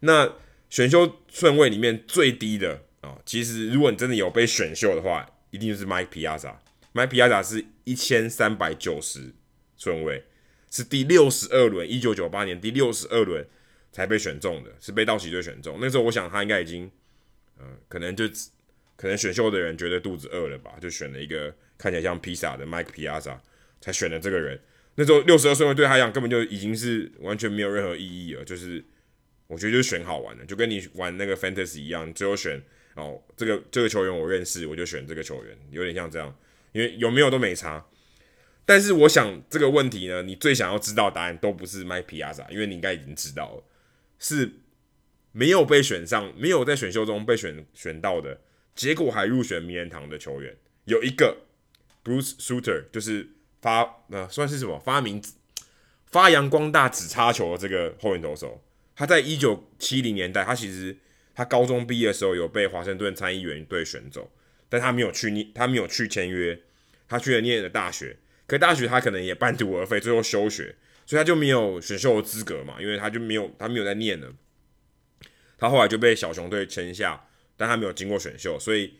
那选秀顺位里面最低的啊、其实如果你真的有被选秀的话，一定就是 Mike Piazza。Mike Piazza 是一千三百九十顺位。是第六十二轮，一九九八年第六十二轮才被选中的，是被道奇队选中。那时候我想他应该已经，呃，可能就可能选秀的人觉得肚子饿了吧，就选了一个看起来像披萨的 Mike Piazza，才选了这个人。那时候六十二顺位对他来讲根本就已经是完全没有任何意义了，就是我觉得就是选好玩的，就跟你玩那个 Fantasy 一样，最后选哦这个这个球员我认识，我就选这个球员，有点像这样，因为有没有都没差。但是我想这个问题呢，你最想要知道答案都不是 Mike Piazza，因为你应该已经知道了，是没有被选上，没有在选秀中被选选到的，结果还入选名人堂的球员，有一个 Bruce Suter，就是。发呃算是什么发明发扬光大指叉球的这个后援投手，他在一九七零年代，他其实他高中毕业的时候有被华盛顿参议员队选走，但他没有去念，他没有去签约，他去了念的大学，可大学他可能也半途而废，最后休学，所以他就没有选秀的资格嘛，因为他就没有他没有在念了，他后来就被小熊队签下，但他没有经过选秀，所以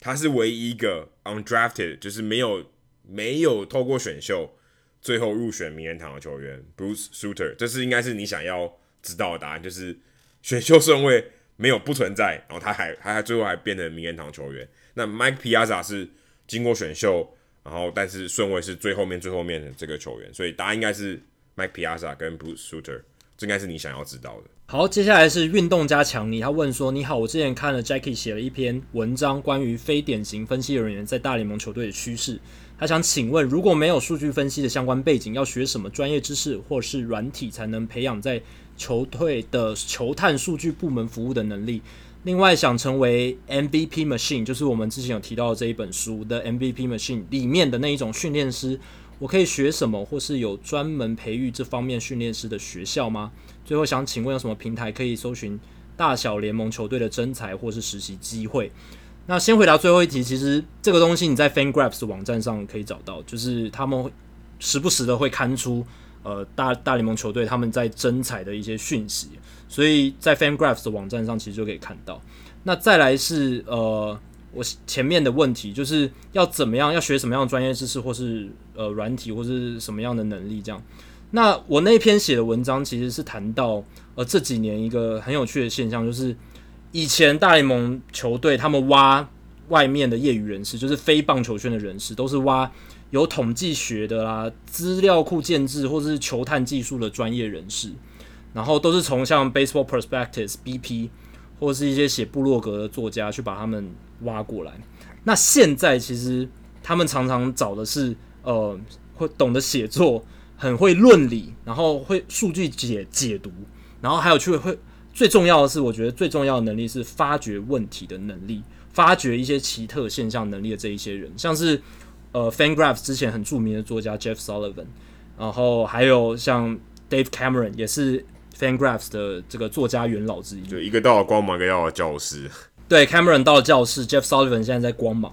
他是唯一一个 undrafted，就是没有。没有透过选秀最后入选名人堂的球员 Bruce Sutter，这是应该是你想要知道的答案，就是选秀顺位没有不存在，然后他还他还最后还变成名人堂球员。那 Mike Piazza 是经过选秀，然后但是顺位是最后面最后面的这个球员，所以答案应该是 Mike Piazza 跟 Bruce Sutter，这应该是你想要知道的。好，接下来是运动家强尼，他问说：你好，我之前看了 Jackie 写了一篇文章，关于非典型分析人员在大联盟球队的趋势。他想请问，如果没有数据分析的相关背景，要学什么专业知识或是软体才能培养在球队的球探数据部门服务的能力？另外，想成为 MVP Machine，就是我们之前有提到的这一本书的 MVP Machine 里面的那一种训练师，我可以学什么，或是有专门培育这方面训练师的学校吗？最后想请问，有什么平台可以搜寻大小联盟球队的征才或是实习机会？那先回答最后一题，其实这个东西你在 FanGraphs 网站上可以找到，就是他们时不时的会刊出呃大大联盟球队他们在征才的一些讯息，所以在 FanGraphs 的网站上其实就可以看到。那再来是呃我前面的问题，就是要怎么样要学什么样的专业知识，或是呃软体或是什么样的能力这样。那我那篇写的文章其实是谈到呃这几年一个很有趣的现象，就是。以前大联盟球队他们挖外面的业余人士，就是非棒球圈的人士，都是挖有统计学的啦、资料库建制或者是球探技术的专业人士，然后都是从像 Baseball Prospectus BP 或者是一些写部落格的作家去把他们挖过来。那现在其实他们常常找的是呃会懂得写作、很会论理，然后会数据解解读，然后还有去会。最重要的是，我觉得最重要的能力是发掘问题的能力，发掘一些奇特现象能力的这一些人，像是呃，FanGraphs 之前很著名的作家 Jeff Sullivan，然后还有像 Dave Cameron 也是 FanGraphs 的这个作家元老之一。就一个到了光芒，一个到了教室。对，Cameron 到了教室，Jeff Sullivan 现在在光芒。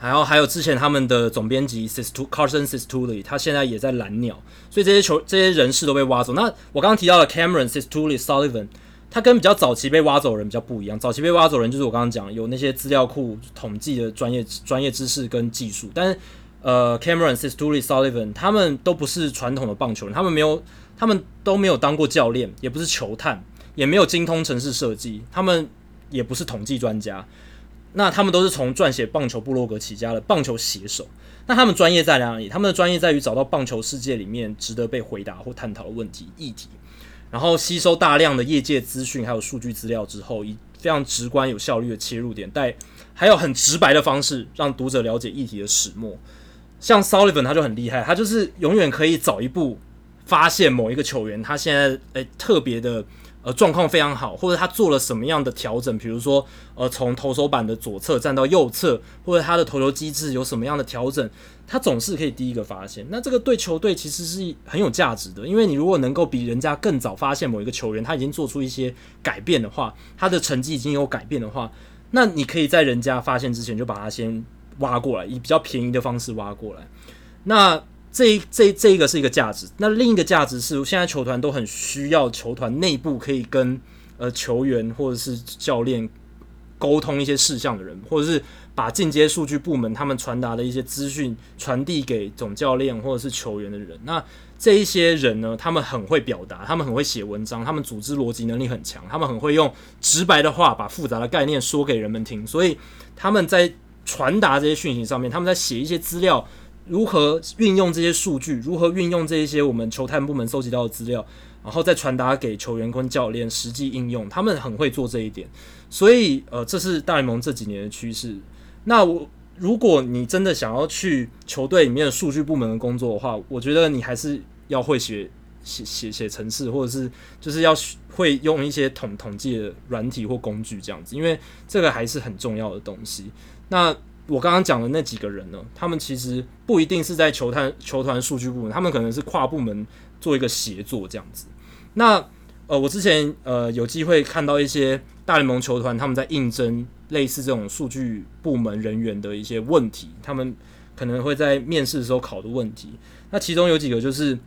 然后还有之前他们的总编辑 Carson Cistulli，他现在也在蓝鸟，所以这些球这些人士都被挖走。那我刚刚提到的 Cameron Cistulli Sullivan。他跟比较早期被挖走的人比较不一样，早期被挖走的人就是我刚刚讲有那些资料库统计的专业专业知识跟技术，但是呃，Cameron、Cistulli、Sullivan 他们都不是传统的棒球人，他们没有，他们都没有当过教练，也不是球探，也没有精通城市设计，他们也不是统计专家，那他们都是从撰写棒球部落格起家的棒球写手。那他们专业在哪里？他们的专业在于找到棒球世界里面值得被回答或探讨的问题议题。然后吸收大量的业界资讯，还有数据资料之后，以非常直观、有效率的切入点，带还有很直白的方式，让读者了解议题的始末。像 Sullivan 他就很厉害，他就是永远可以早一步发现某一个球员，他现在诶特别的。呃，状况非常好，或者他做了什么样的调整？比如说，呃，从投手板的左侧站到右侧，或者他的投球机制有什么样的调整？他总是可以第一个发现。那这个对球队其实是很有价值的，因为你如果能够比人家更早发现某一个球员，他已经做出一些改变的话，他的成绩已经有改变的话，那你可以在人家发现之前就把他先挖过来，以比较便宜的方式挖过来。那这这这一个是一个价值，那另一个价值是，现在球团都很需要球团内部可以跟呃球员或者是教练沟通一些事项的人，或者是把进阶数据部门他们传达的一些资讯传递给总教练或者是球员的人。那这一些人呢，他们很会表达，他们很会写文章，他们组织逻辑能力很强，他们很会用直白的话把复杂的概念说给人们听。所以他们在传达这些讯息上面，他们在写一些资料，如何运用这些数据，如何运用这一些我们球探部门搜集到的资料。然后再传达给球员跟教练实际应用，他们很会做这一点，所以呃，这是大联盟这几年的趋势。那我如果你真的想要去球队里面的数据部门的工作的话，我觉得你还是要会写写写写程式，或者是就是要会用一些统统计的软体或工具这样子，因为这个还是很重要的东西。那我刚刚讲的那几个人呢，他们其实不一定是在球探球团数据部门，他们可能是跨部门做一个协作这样子。那呃，我之前呃有机会看到一些大联盟球团他们在应征类似这种数据部门人员的一些问题，他们可能会在面试的时候考的问题。那其中有几个就是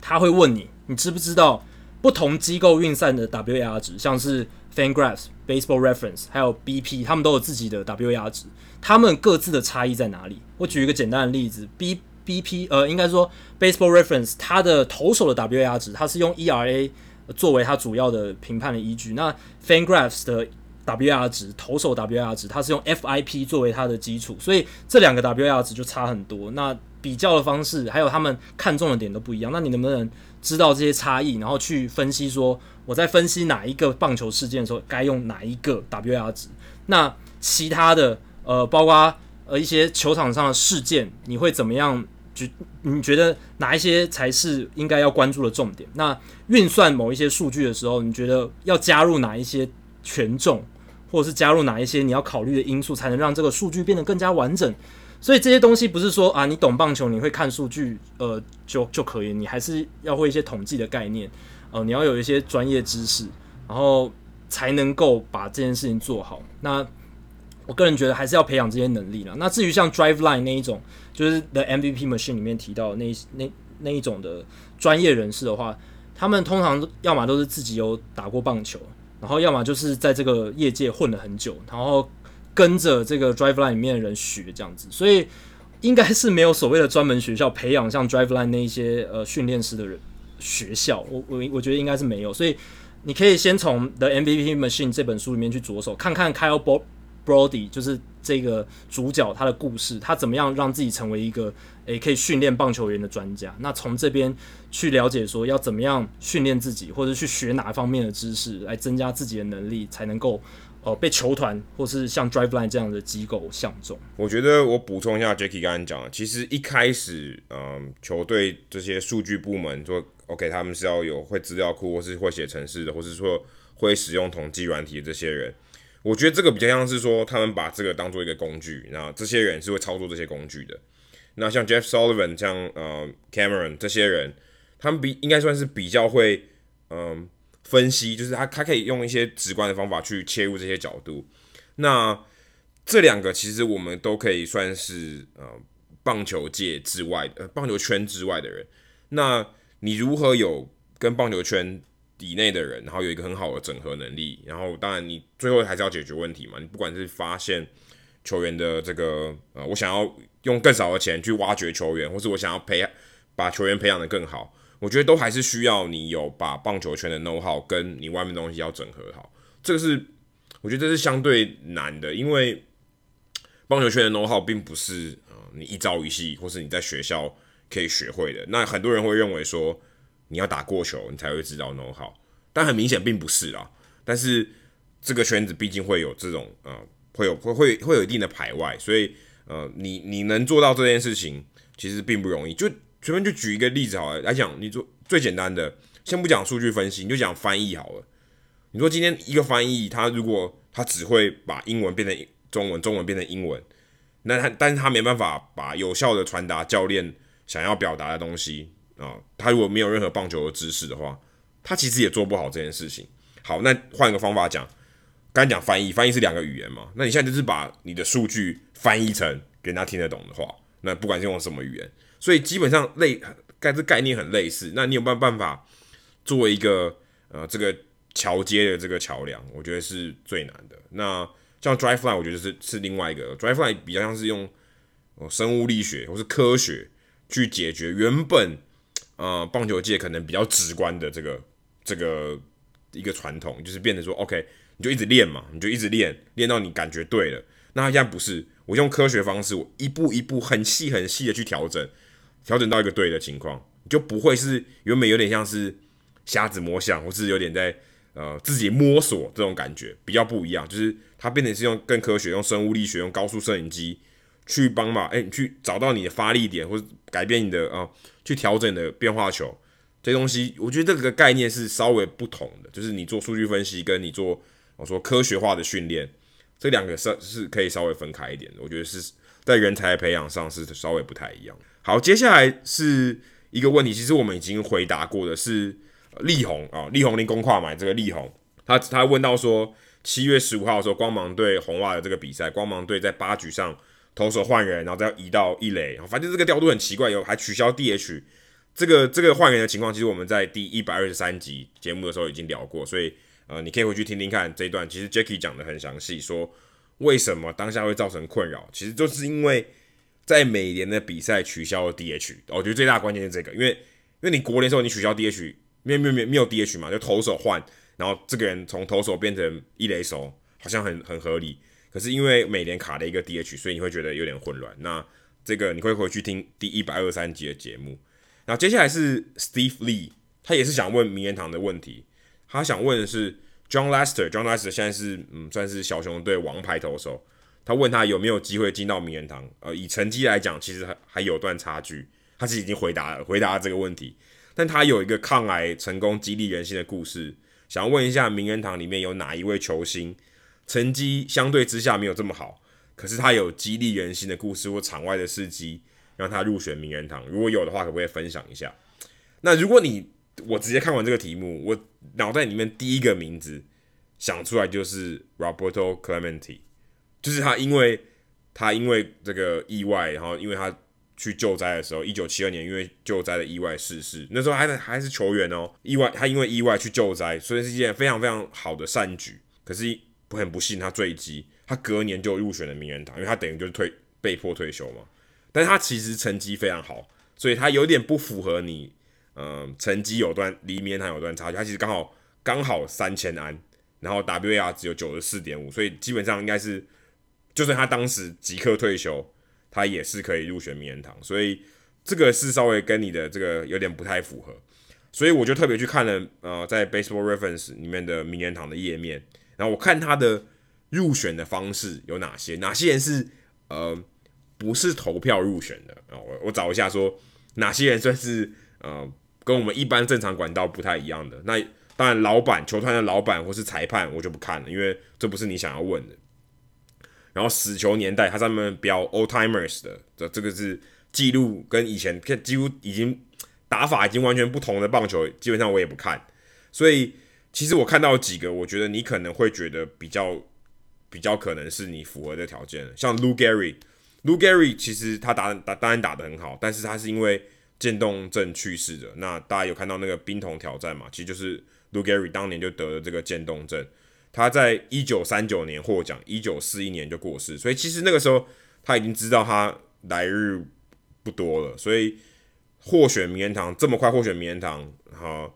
他会问你，你知不知道不同机构运算的 WAR 值，像是 FanGraphs、Baseball Reference 还有 BP，他们都有自己的 WAR 值，他们各自的差异在哪里？我举一个简单的例子，B。BP 呃，应该说 Baseball Reference 它的投手的 WAR 值，它是用 ERA 作为它主要的评判的依据。那 FanGraphs 的 WAR 值，投手 WAR 值，它是用 FIP 作为它的基础，所以这两个 WAR 值就差很多。那比较的方式还有他们看重的点都不一样。那你能不能知道这些差异，然后去分析说我在分析哪一个棒球事件的时候该用哪一个 WAR 值？那其他的呃，包括呃一些球场上的事件，你会怎么样？你觉得哪一些才是应该要关注的重点？那运算某一些数据的时候，你觉得要加入哪一些权重，或者是加入哪一些你要考虑的因素，才能让这个数据变得更加完整？所以这些东西不是说啊，你懂棒球，你会看数据，呃，就就可以，你还是要会一些统计的概念，呃，你要有一些专业知识，然后才能够把这件事情做好。那我个人觉得还是要培养这些能力了。那至于像 Driveline 那一种，就是 The MVP Machine 里面提到的那那那一种的专业人士的话，他们通常要么都是自己有打过棒球，然后要么就是在这个业界混了很久，然后跟着这个 Driveline 里面的人学这样子。所以应该是没有所谓的专门学校培养像 Driveline 那一些呃训练师的人学校。我我我觉得应该是没有。所以你可以先从 The MVP Machine 这本书里面去着手，看看 Kyle Bo Brody 就是这个主角，他的故事，他怎么样让自己成为一个诶可以训练棒球员的专家？那从这边去了解说要怎么样训练自己，或者去学哪方面的知识来增加自己的能力，才能够呃被球团或是像 Driveline 这样的机构相中。我觉得我补充一下，Jacky 刚刚讲的，其实一开始嗯、球队这些数据部门说 OK，他们是要有会资料库或是会写程式的，或是说会使用统计软体的这些人。我觉得这个比较像是说，他们把这个当做一个工具，那这些人是会操作这些工具的。那像 Jeff Sullivan，像呃 Cameron 这些人，他们比应该算是比较会嗯、分析，就是他他可以用一些直观的方法去切入这些角度。那这两个其实我们都可以算是呃棒球界之外的，呃棒球圈之外的人。那你如何有跟棒球圈底内的人，然后有一个很好的整合能力，然后当然你最后还是要解决问题嘛。你不管是发现球员的这个呃，我想要用更少的钱去挖掘球员，或是我想要培养把球员培养得更好，我觉得都还是需要你有把棒球圈的 know how 跟你外面东西要整合好。这个是我觉得这是相对难的，因为棒球圈的 know how 并不是呃你一朝一夕或是你在学校可以学会的。那很多人会认为说。你要打过球，你才会知道 know how，但很明显并不是啊。但是这个圈子毕竟会有这种呃，会有会会会有一定的排外，所以呃，你你能做到这件事情，其实并不容易。就随便就举一个例子好了来讲，你做最简单的，先不讲数据分析，你就讲翻译好了。你说今天一个翻译，他如果他只会把英文变成中文，中文变成英文，那他但是他没办法把有效的传达教练想要表达的东西。啊、他如果没有任何棒球的知识的话，他其实也做不好这件事情。好，那换一个方法讲，刚才讲翻译，翻译是两个语言嘛？那你现在就是把你的数据翻译成给人家听得懂的话，那不管是用什么语言，所以基本上类，概这概念很类似。那你有没有办法作为一个呃这个桥接的这个桥梁，我觉得是最难的。那像 Drive Fly，我觉得是是另外一个 dry fly 比较像是用哦生物力学或是科学去解决原本呃棒球界可能比较直观的这个这个一个传统，就是变成说 OK，你就一直练嘛，你就一直练，练到你感觉对了。那他现在不是，我用科学方式，我一步一步很细很细的去调整，调整到一个对的情况，就不会是原本有点像是瞎子摸象，或是有点在呃自己摸索这种感觉，比较不一样，就是它变成是用更科学，用生物力学，用高速摄影机去帮忙，哎、你去找到你的发力点，或者改变你的啊、去调整的变化球，这东西，我觉得这个概念是稍微不同的，就是你做数据分析，跟你做我说科学化的训练。这两个是是可以稍微分开一点的，我觉得是在人才培养上是稍微不太一样。好，接下来是一个问题，其实我们已经回答过的是力宏啊，力宏林公跨买这个力宏，他他问到说，七月十五号的时候，光芒队红袜的这个比赛，光芒队在八局上投手换人，然后再移到一垒，反正这个调度很奇怪，有还取消 DH，这个这个换人的情况，其实我们在第一百二十三集节目的时候已经聊过，所以。呃，你可以回去听听看这一段，其实 Jackie 讲的很详细，说为什么当下会造成困扰，其实就是因为在美联的比赛取消了 DH，我觉得最大的关键是这个，因为因为你国联的时候你取消 DH，没没有没有没有 DH 嘛，就投手换，然后这个人从投手变成一垒手，好像很很合理，可是因为美联卡了一个 DH，所以你会觉得有点混乱。那这个你会回去听第一百二十三集的节目，然后接下来是 Steve Lee，他也是想问名人堂的问题。他想问的是 John Lester，John Lester 现在是嗯算是小熊队王牌投手。他问他有没有机会进到名人堂？呃，以成绩来讲，其实还还有段差距。他其实已经回答了，回答了这个问题。但他有一个抗癌成功激励人心的故事，想要问一下名人堂里面有哪一位球星，成绩相对之下没有这么好，可是他有激励人心的故事或场外的事迹，让他入选名人堂。如果有的话，可不可以分享一下？那如果你我直接看完这个题目，我脑袋里面第一个名字想出来就是 Roberto Clemente，就是他，因为他因为这个意外，然后因为他去救灾的时候，一九七二年因为救灾的意外逝世，那时候还还是球员哦，意外他因为意外去救灾，所以是一件非常非常好的善举。可是不很不幸，他坠机，他隔年就入选了名人堂，因为他等于就是退被迫退休嘛。但是他其实成绩非常好，所以他有点不符合你。嗯，成绩有段离名人堂有段差距，他其实刚好刚好三千安，然后 WAR 只有九十四点五，所以基本上应该是，就算他当时即刻退休，他也是可以入选名人堂，所以这个是稍微跟你的这个有点不太符合，所以我就特别去看了呃，在 Baseball Reference 里面的名人堂的页面，然后我看他的入选的方式有哪些，哪些人是呃不是投票入选的啊？我我找一下说哪些人算是呃。跟我们一般正常管道不太一样的，那当然老板、球团的老板或是裁判我就不看了，因为这不是你想要问的。然后死球年代，它上面标 Old Timers 的，这这个是记录跟以前几乎已经打法已经完全不同的棒球，基本上我也不看。所以其实我看到几个，我觉得你可能会觉得比较比较可能是你符合的条件，像 Lou Gehrig，Lou Gehrig 其实他打打当然打得很好，但是他是因为。渐冻症去世的，那大家有看到那个冰桶挑战嘛？其实就是 Lou Gehrig 当年就得了这个渐冻症，他在一九三九年获奖，一九四一年就过世，所以其实那个时候他已经知道他来日不多了，所以获选名人堂这么快获选名人堂，哈，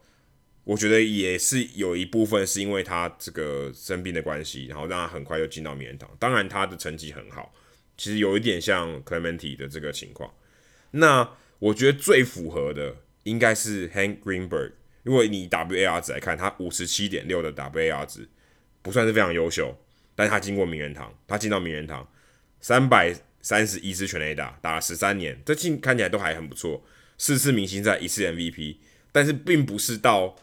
我觉得也是有一部分是因为他这个生病的关系，然后让他很快就进到名人堂。当然他的成绩很好，其实有一点像 Clemente 的这个情况，那。我觉得最符合的应该是 Hank Greenberg，因为你 WAR 值来看，他五十七点六的 WAR 值不算是非常优秀，但是他经过名人堂，他进到名人堂，三百三十一支全垒打，打了十三年，这进看起来都还很不错，四次明星赛，一次 MVP，但是并不是到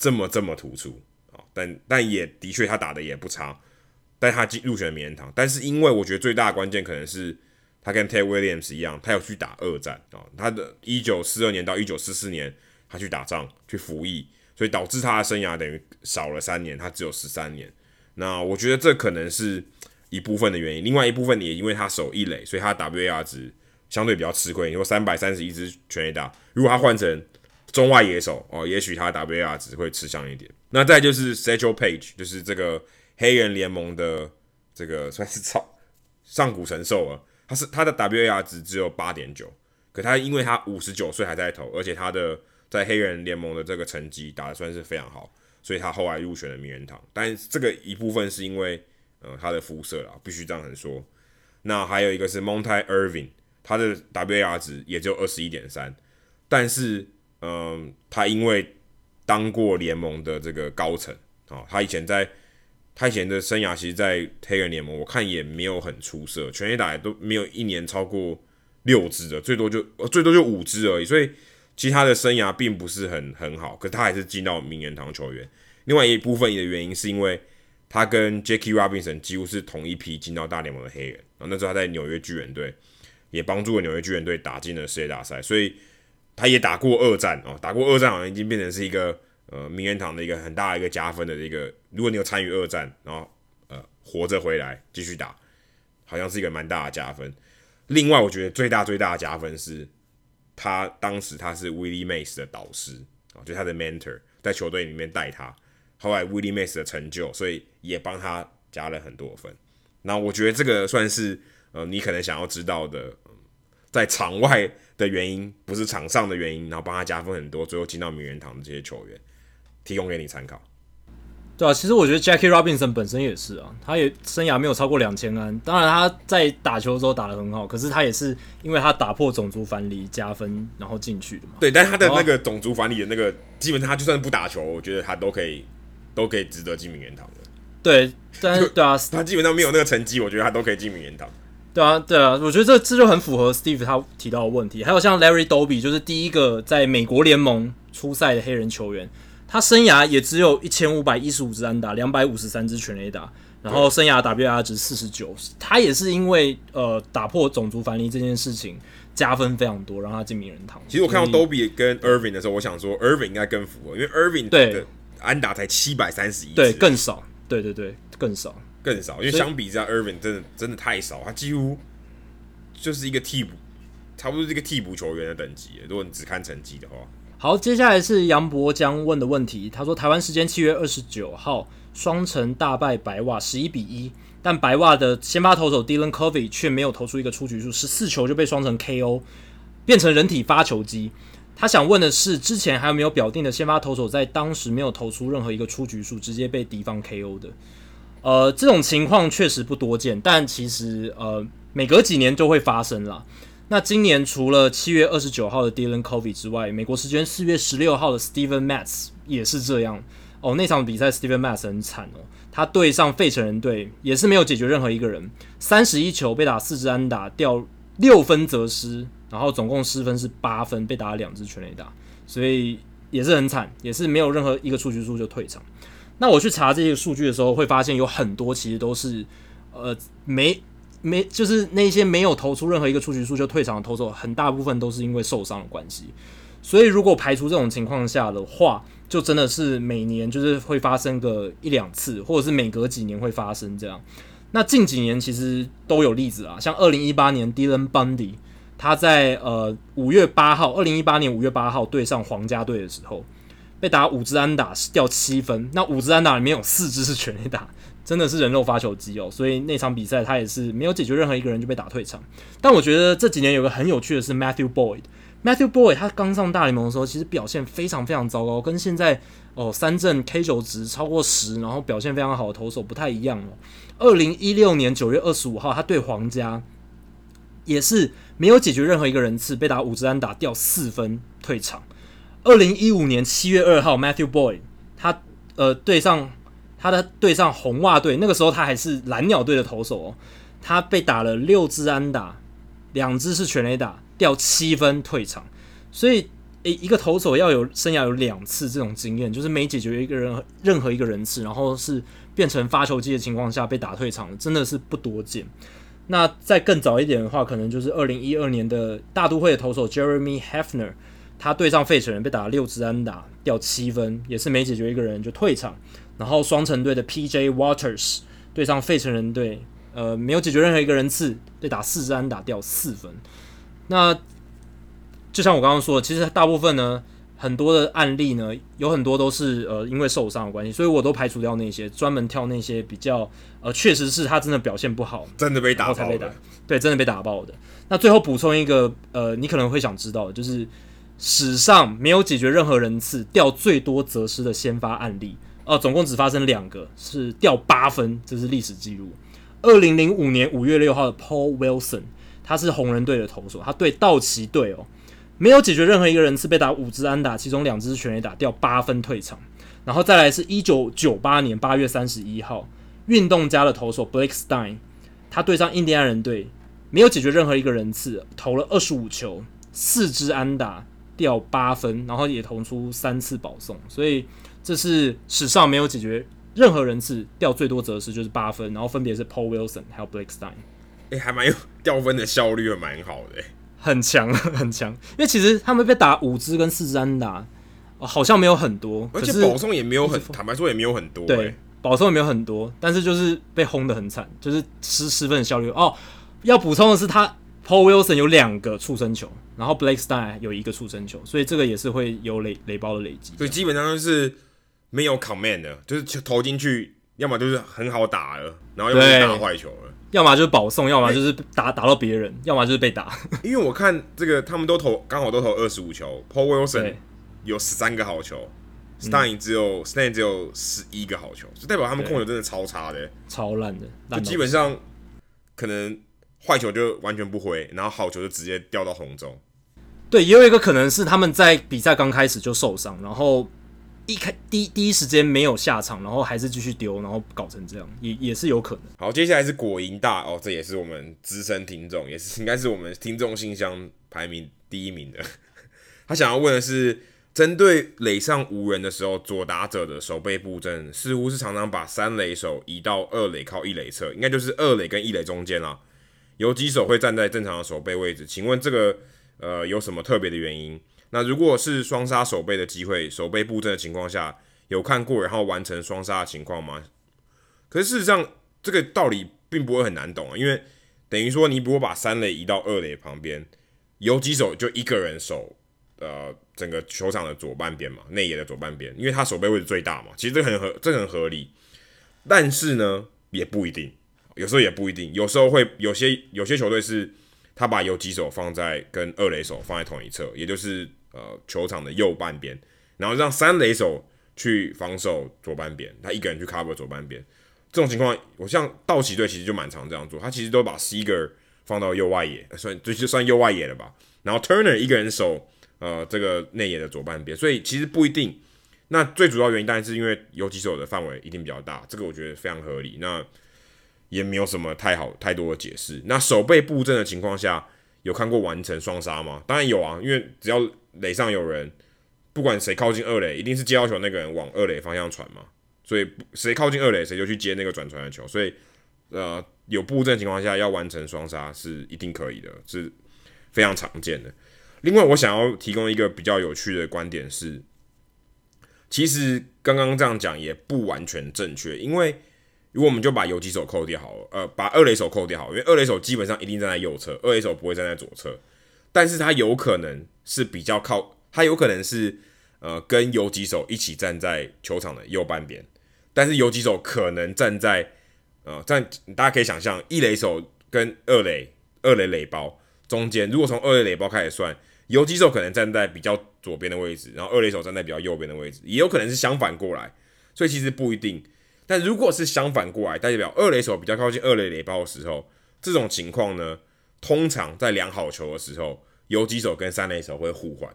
这么这么突出啊，但但也的确他打的也不差，但他进入选名人堂，但是因为我觉得最大的关键可能是。他跟 Ted Williams 一样，他有去打二战啊。他的一九四二年到一九四四年，他去打仗去服役，所以导致他的生涯等于少了三年，他只有十三年。那我觉得这可能是一部分的原因，另外一部分也因为他守一垒，所以他 WAR 值相对比较吃亏。你说三百三十一支全垒打，如果他换成中外野手哦，也许他 WAR 值会吃香一点。那再就是 Satchel Page，就是这个黑人联盟的这个算是超 上古神兽了。他是他的 WAR 值只有八点九，可他因为他五十九岁还在投，而且他的在黑人联盟的这个成绩打的算是非常好，所以他后来入选了名人堂。但这个一部分是因为呃他的肤色啦，必须这样子说。那还有一个是 Monte Irving，他的 WAR 值也就二十一点三，但是嗯、他因为当过联盟的这个高层啊、哦，他以前在。他以前的生涯，其实，在黑人联盟，我看也没有很出色，全垒打也都没有一年超过六支的，最多就最多就五支而已。所以，其实他的生涯并不是很很好，可他还是进到名人堂球员。另外一部分的原因，是因为他跟 Jackie Robinson 几乎是同一批进到大联盟的黑人，然后那时候他在纽约巨人队也帮助了纽约巨人队打进了世界大赛，所以他也打过二战哦，打过二战好像已经变成是一个。呃，名人堂的一个很大的一个加分的一个，如果你有参与二战，然后呃活着回来继续打，好像是一个蛮大的加分。另外，我觉得最大最大的加分是，他当时他是 Willie Mays 的导师啊，就他的 mentor，在球队里面带他。后来 Willie Mays 的成就，所以也帮他加了很多分。那我觉得这个算是呃，你可能想要知道的，在场外的原因，不是场上的原因，然后帮他加分很多，最后进到名人堂的这些球员。提供给你参考，对啊，其实我觉得 Jackie Robinson 本身也是啊，他也生涯没有超过两千安，当然他在打球的时候打得很好，可是他也是因为他打破种族藩篱加分，然后进去的嘛。对，但他的那个种族藩篱的那个，基本上他就算不打球，我觉得他都可以，都可以值得进名人堂的。对，但是对啊，他基本上没有那个成绩，我觉得他都可以进名人堂。对啊，对啊，我觉得这这就很符合 Steve 他提到的问题。还有像 Larry Doby，就是第一个在美国联盟出赛的黑人球员。他生涯也只有一千五百一十五支安打，两百五十三支全垒打，然后生涯 WAR 值四十九。他也是因为呃打破种族藩篱这件事情加分非常多，让他进名人堂。其实我看到 Doby 跟 Irving 的时候，我想说 Irving 应该更符合，因为 Irving 对安打才七百三十一，对，更少，对对对，更少，更少。因为相比之下，Irving 真的真的太少，他几乎就是一个替补，差不多是一个替补球员的等级。如果你只看成绩的话。好，接下来是杨博江问的问题。他说，台湾时间七月二十九号，双城大败白袜十一比一，但白袜的先发投手 Dylan Covey 却没有投出一个出局数，十四球就被双城 KO，变成人体发球机。他想问的是，之前还有没有表定的先发投手在当时没有投出任何一个出局数，直接被敌方 KO 的？呃，这种情况确实不多见，但其实呃，每隔几年就会发生啦。那今年除了七月二十九号的 Dylan Covey 之外，美国时间四月十六号的 Steven Matz 也是这样哦。那场比赛 Steven Matz 很惨哦，他对上费城人队也是没有解决任何一个人，三十一球被打四支安打，掉六分则失，然后总共失分是八分，被打了两支全垒打，所以也是很惨，也是没有任何一个出局数就退场。那我去查这些数据的时候，会发现有很多其实都是呃没。没，就是那些没有投出任何一个出局数就退场的投手，很大部分都是因为受伤的关系。所以如果排除这种情况下的话，就真的是每年就是会发生个一两次，或者是每隔几年会发生这样。那近几年其实都有例子啊，像二零一八年 Dylan Bundy，他在呃五月八号，二零一八年五月八号对上皇家队的时候，被打五支安打掉七分，那五支安打里面有四支是全垒打。真的是人肉发球机哦，所以那场比赛他也是没有解决任何一个人就被打退场。但我觉得这几年有个很有趣的是 Matthew Boyd，Matthew Boyd 他刚上大联盟的时候其实表现非常非常糟糕，跟现在哦三振 K 球值超过十，然后表现非常好的投手不太一样哦。二零一六年九月二十五号，他对皇家也是没有解决任何一个人次，被打五支安打掉四分退场。二零一五年七月二号，Matthew Boy，他呃对上。他的对上红袜队，那个时候他还是蓝鸟队的投手哦，他被打了六支安打，两支是全垒打，掉七分退场。所以，诶，一个投手要有生涯有两次这种经验，就是没解决一个人任何一个人次，然后是变成发球机的情况下被打退场，真的是不多见。那再更早一点的话，可能就是二零一二年的大都会的投手 Jeremy Hefner，他对上费城人被打了六支安打，掉七分，也是没解决一个人就退场。然后双城队的 P.J. Waters 对上费城人队，呃，没有解决任何一个人次，被打四支安打掉四分。那就像我刚刚说的，其实大部分呢，很多的案例呢，有很多都是呃因为受伤的关系，所以我都排除掉那些，专门挑那些比较呃确实是他真的表现不好，真的被打爆才被打，对，真的被打爆的。那最后补充一个呃，你可能会想知道的，就是史上没有解决任何人次掉最多责失的先发案例，呃，总共只发生两个，是掉八分，这是历史记录。二零零五年五月六号的 Paul Wilson，他是红人队的投手，他对道奇队哦。没有解决任何一个人次被打五支安打，其中两支全垒打掉八分退场，然后再来是一九九八年八月三十一号，运动家的投手 Blake Stein，他对上印第安人队，没有解决任何一个人次，投了二十五球，四支安打掉八分，然后也投出三次保送，所以这是史上没有解决任何人次掉最多折失就是八分，然后分别是 Paul Wilson 还有 Blake Stein，哎，还蛮有掉分的效率，还蛮好的。很强 很强，因为其实他们被打五支跟四支安打，哦，好像没有很多，而且保送也没有很，坦白说也没有很多。对，保送也没有很多，但是就是被轰得很惨，就是失失分的效率。哦，要补充的是，他 Paul Wilson 有两个触身球，然后 Blake Stein 有一个出生球，所以这个也是会有垒垒包的累积。所以基本上就是没有 command 的，就是投进去，要么就是很好打了，然后又是打坏球了。要么就是保送，要么就是打、欸、打到别人，要么就是被打。因为我看这个，他们都投刚好都投二十五球，Paul Wilson 有十三个好球，Stein 只有 Stein 只有十一个好球，就代表他们控球真的超差的、欸，超烂的，就基本上可能坏球就完全不回，然后好球就直接掉到红中。对，也有一个可能是他们在比赛刚开始就受伤，然后。一开第一第一时间没有下场，然后还是继续丢，然后搞成这样，也也是有可能。好，接下来是果蝇大哦，这也是我们资深听众，也是应该是我们听众信箱排名第一名的。他想要问的是，针对垒上无人的时候，左打者的守备布阵似乎是常常把三垒手移到二垒靠一垒侧，应该就是二垒跟一垒中间啦。游击手会站在正常的守备位置，请问这个呃有什么特别的原因？那如果是双杀守备的机会，守备布阵的情况下，有看过然后完成双杀的情况吗？可是事实上，这个道理并不会很难懂啊，因为等于说你如果把三垒移到二垒旁边，游击手就一个人守呃整个球场的左半边嘛，内野的左半边，因为他守备位置最大嘛，其实这很合，这很合理。但是呢，也不一定，有时候也不一定，有时候会有些有些球队是他把游击手放在跟二垒手放在同一侧，也就是。呃，球场的右半边，然后让三垒手去防守左半边，他一个人去 cover 左半边。这种情况，我像道奇队其实就蛮常这样做，他其实都把 Seager 放到右外野，算就就算右外野了吧。然后 Turner 一个人守呃这个内野的左半边，所以其实不一定。那最主要原因当然是因为游击手的范围一定比较大，这个我觉得非常合理。那也没有什么太好太多的解释。那守备布阵的情况下，有看过完成双杀吗？当然有啊，因为只要垒上有人，不管谁靠近二垒，一定是接到球那个人往二垒方向传嘛。所以谁靠近二垒，谁就去接那个转传的球。所以，呃，有布阵情况下要完成双杀是一定可以的，是非常常见的。另外，我想要提供一个比较有趣的观点是，其实刚刚这样讲也不完全正确，因为如果我们就把游击手扣掉好了，呃，把二垒手扣掉好，因为二垒手基本上一定站在右侧，二垒手不会站在左侧。但是他有可能是比较靠，他有可能是呃跟游击手一起站在球场的右半边，但是游击手可能站在呃站，大家可以想象一垒手跟二垒二垒垒包中间，如果从二垒垒包开始算，游击手可能站在比较左边的位置，然后二垒手站在比较右边的位置，也有可能是相反过来，所以其实不一定。但如果是相反过来，代表二垒手比较靠近二垒垒包的时候，这种情况呢？通常在量好球的时候，游击手跟三垒手会互换，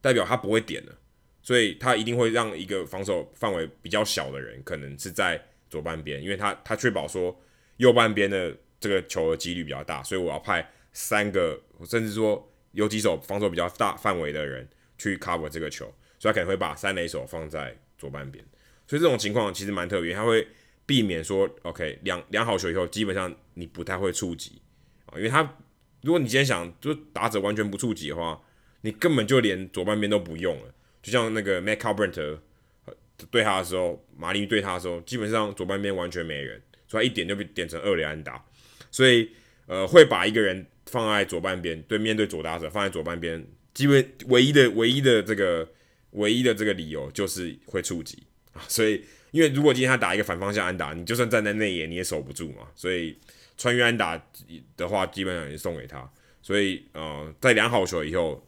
代表他不会点了，所以他一定会让一个防守范围比较小的人，可能是在左半边，因为他他确保说右半边的这个球的几率比较大，所以我要派三个，甚至说游击手防守比较大范围的人去 cover 这个球，所以他可能会把三垒手放在左半边，所以这种情况其实蛮特别，他会避免说 OK 量量好球以后，基本上你不太会触及啊。因为他，如果你今天想就打者完全不触及的话，你根本就连左半边都不用了。就像那个 Matt Carpenter 对他的时候，马林对他的时候，基本上左半边完全没人，所以他一点就被点成二垒安打。所以呃，会把一个人放在左半边，对面对左打者放在左半边，基本唯一的唯一的这个唯一的这个理由就是会触及，所以因为如果今天他打一个反方向安打，你就算站在内野你也守不住嘛，所以穿越安打的话，基本上也送给他。所以呃，在量好球以后。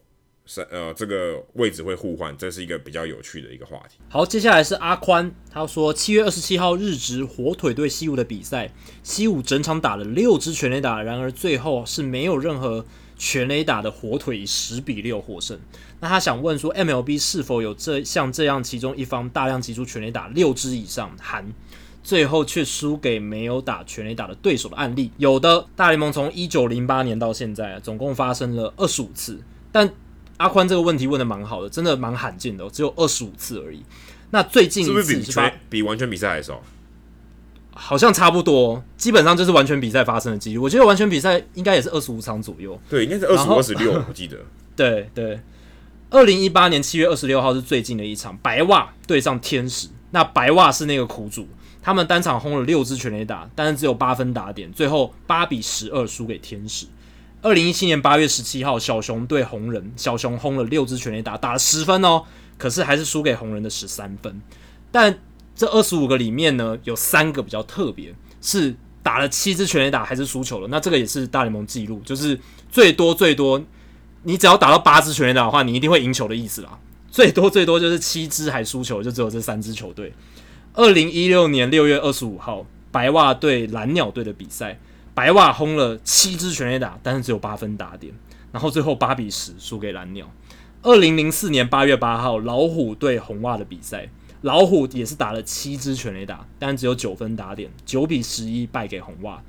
是呃，这个位置会互换，这是一个比较有趣的一个话题。好，接下来是阿宽，他说七月二十七号日职火腿对西武的比赛，西武整场打了六支全垒打，然而最后是没有任何全垒打的火腿以十比六获胜。那他想问说，MLB 是否有这像这样其中一方大量击出全垒打六支以上，含最后却输给没有打全垒打的对手的案例？有的，大联盟从一九零八年到现在，总共发生了二十五次，但阿宽这个问题问的蛮好的，真的蛮罕见的，只有二十五次而已。那最近是不是比比完全比赛还少？好像差不多，基本上就是完全比赛发生的几率。我觉得完全比赛应该也是二十五场左右。对，应该是二十五、二十六，我记得。对对，二零一八年七月二十六号是最近的一场，白袜对上天使。那白袜是那个苦主，他们单场轰了六支全垒打，但是只有八分打点，最后八比十二输给天使。二零一七年八月十七号，小熊对红人，小熊轰了六支全垒打，打了十分哦，可是还是输给红人的十三分。但这二十五个里面呢，有三个比较特别，是打了七支全垒打还是输球了。那这个也是大联盟记录，就是最多最多，你只要打到八支全垒打的话，你一定会赢球的意思啦。最多最多就是七支还输球，就只有这三支球队。二零一六年六月二十五号，白袜对蓝鸟队的比赛。白袜轰了七支全垒打，但是只有八分打点，然后最后八比十输给蓝鸟。二零零四年八月八号，老虎对红袜的比赛，老虎也是打了七支全垒打，但只有九分打点，九比十一败给红袜。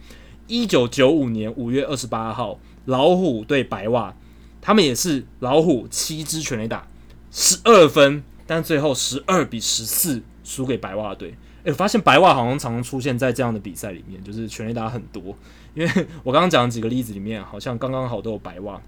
一九九五年五月二十八号，老虎对白袜，他们也是老虎七支全垒打，十二分，但最后十二比十四输给白袜队。诶，我发现白袜好像常常出现在这样的比赛里面，就是全垒打很多。因为我刚刚讲的几个例子里面，好像刚刚好都有白袜，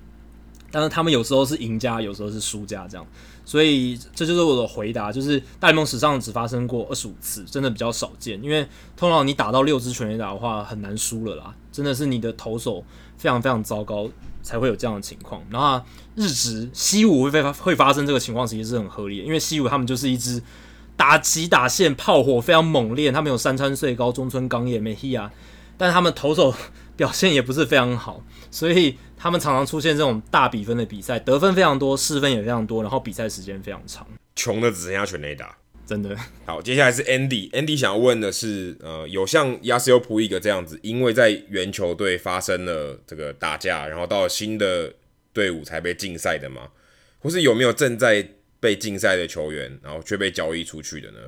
但是他们有时候是赢家，有时候是输家这样。所以这就是我的回答，就是大联盟史上只发生过二十五次，真的比较少见。因为通常你打到六支全垒打的话，很难输了啦，真的是你的投手非常非常糟糕才会有这样的情况。然后日职西武会发会发生这个情况，其实是很合理的，因为西武他们就是一支。打击打线炮火非常猛烈，他们有山川穗高、中村刚也、梅西亚，但他们投手表现也不是非常好，所以他们常常出现这种大比分的比赛，得分非常多，失分也非常多，然后比赛时间非常长，穷的只剩下全垒打，真的。好，接下来是 Andy，Andy Andy 想要问的是，呃，有像 Yasiel Puig 这样子，因为在原球队发生了这个打架，然后到了新的队伍才被禁赛的吗？或是有没有正在被禁赛的球员，然后却被交易出去的呢？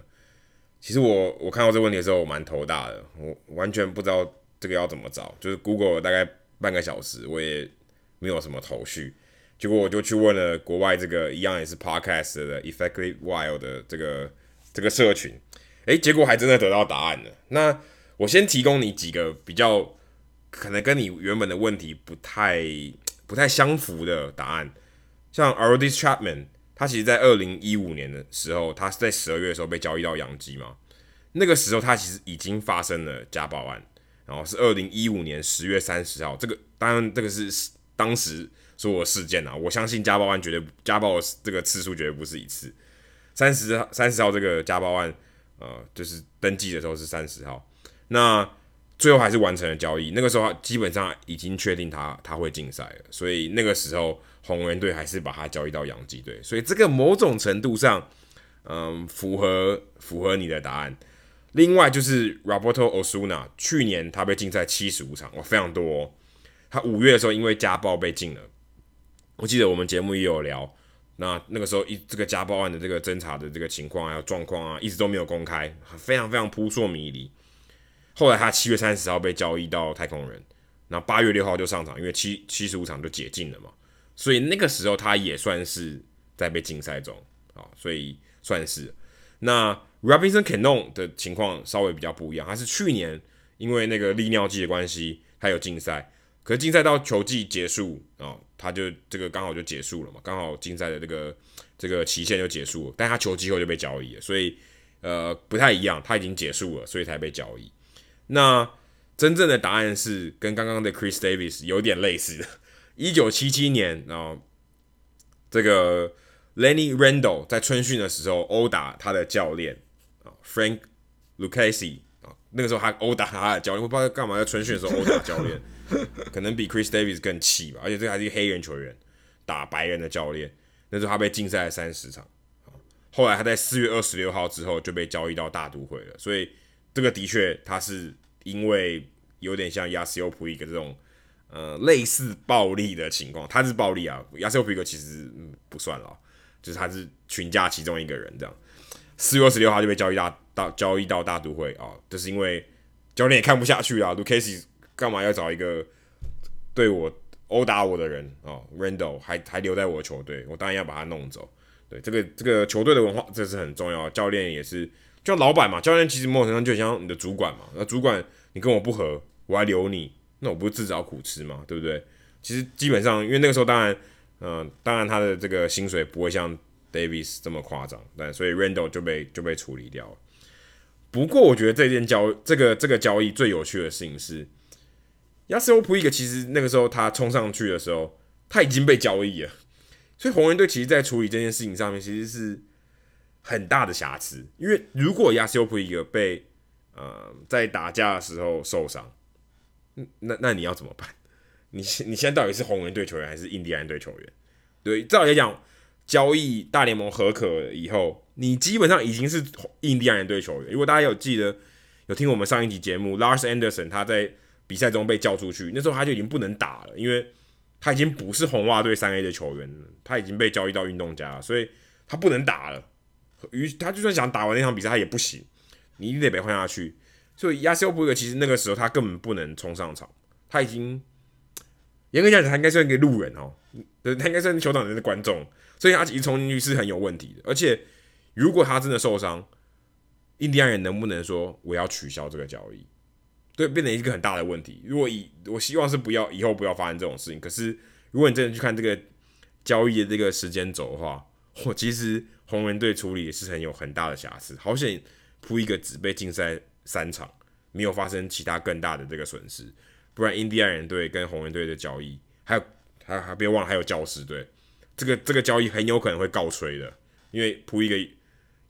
其实我我看到这个问题的时候，我蛮头大的，我完全不知道这个要怎么找，就是 Google 大概半个小时，我也没有什么头绪。结果我就去问了国外这个一样也是 Podcast 的 Effectively Wild 的这个这个社群，诶，结果还真的得到答案了。那我先提供你几个比较可能跟你原本的问题不太不太相符的答案，像 r o d i s Chapman。他其实，在二零一五年的时候，他是在十二月的时候被交易到洋基嘛。那个时候，他其实已经发生了家暴案，然后是二零一五年十月三十号。这个当然，这个是当时所有事件啊。我相信家暴案绝对家暴这个次数绝对不是一次。三十号三十号这个家暴案，呃，就是登记的时候是三十号。那最后还是完成了交易。那个时候基本上已经确定他他会禁赛了，所以那个时候。红人队还是把他交易到洋基队，所以这个某种程度上，嗯，符合符合你的答案。另外就是 Roberto Osuna，去年他被禁赛七十五场，哇，非常多哦。他五月的时候因为家暴被禁了，我记得我们节目也有聊。那那个时候一这个家暴案的这个侦查的这个情况还有状况啊，一直都没有公开，非常非常扑朔迷离。后来他七月三十号被交易到太空人，然后八月六号就上场，因为七七十五场就解禁了嘛。所以那个时候他也算是在被禁赛中啊，所以算是。那 Robinson Cano 的情况稍微比较不一样，他是去年因为那个利尿剂的关系，他有禁赛，可是竞赛到球季结束啊，他就这个刚好就结束了嘛，刚好竞赛的这个这个期限就结束了，但他球季后就被交易了，所以呃不太一样，他已经结束了，所以才被交易。那真正的答案是跟刚刚的 Chris Davis 有点类似的。一九七七年，啊这个 Lenny Randle 在春训的时候殴打他的教练啊，Frank Lucchesi 啊，那个时候他殴打他的教练，我不知道他干嘛在春训的时候殴打教练，可能比 Chris Davis 更气吧。而且这个还是一个黑人球员打白人的教练，那时候他被禁赛了三十场。后来他在四月二十六号之后就被交易到大都会了，所以这个的确他是因为有点像 Yasiel Puig 这种呃类似暴力的情况，他是暴力啊，Yasiel Puig 其实嗯不算了。就是他是群架其中一个人，这样四月二十六号就被交易到到交易到大都会啊，就是因为教练也看不下去了，Lucas 干嘛要找一个对我殴打我的人啊？Randall 还还留在我的球队，我当然要把他弄走。对，这个这个球队的文化这是很重要，教练也是就老板嘛，教练其实某种程度上就像你的主管嘛，那主管你跟我不合，我还留你，那我不是自找苦吃嘛，对不对？其实基本上因为那个时候当然。嗯、当然他的这个薪水不会像 Davis 这么夸张，但所以 Randall 就被就被处理掉了。不过我觉得这件交这个这个交易最有趣的事情是，Yasiel Puig 其实那个时候他冲上去的时候，他已经被交易了，所以红人队其实在处理这件事情上面其实是很大的瑕疵。因为如果 Yasiel Puig 被呃在打架的时候受伤，那那你要怎么办？你现你现在到底是红人队球员还是印第安队球员？对，照理来讲，交易大联盟合可以后，你基本上已经是印第安人队球员。如果大家有记得有听我们上一集节目，Lars Anderson 他在比赛中被叫出去，那时候他就已经不能打了，因为他已经不是红袜队三 A 的球员了，他已经被交易到运动家，所以他不能打了。于他就算想打完那场比赛，他也不行，你一定得被换下去。所以 Yasiel Puig 其实那个时候他根本不能冲上场，他已经。严格讲，他应该算一个路人哦，对，他应该算球场里面的观众，所以他其实冲进去是很有问题的。而且，如果他真的受伤，印第安人能不能说我要取消这个交易？对，变成一个很大的问题。如果以我希望是不要以后不要发生这种事情。可是，如果你真的去看这个交易的这个时间轴的话，我其实红人队处理也是很有很大的瑕疵。好险，铺一个纸被禁赛三场，没有发生其他更大的这个损失。不然，印第安人队跟红人队的交易，还有还还别忘了还有教士队，这个这个交易很有可能会告吹的，因为铺一个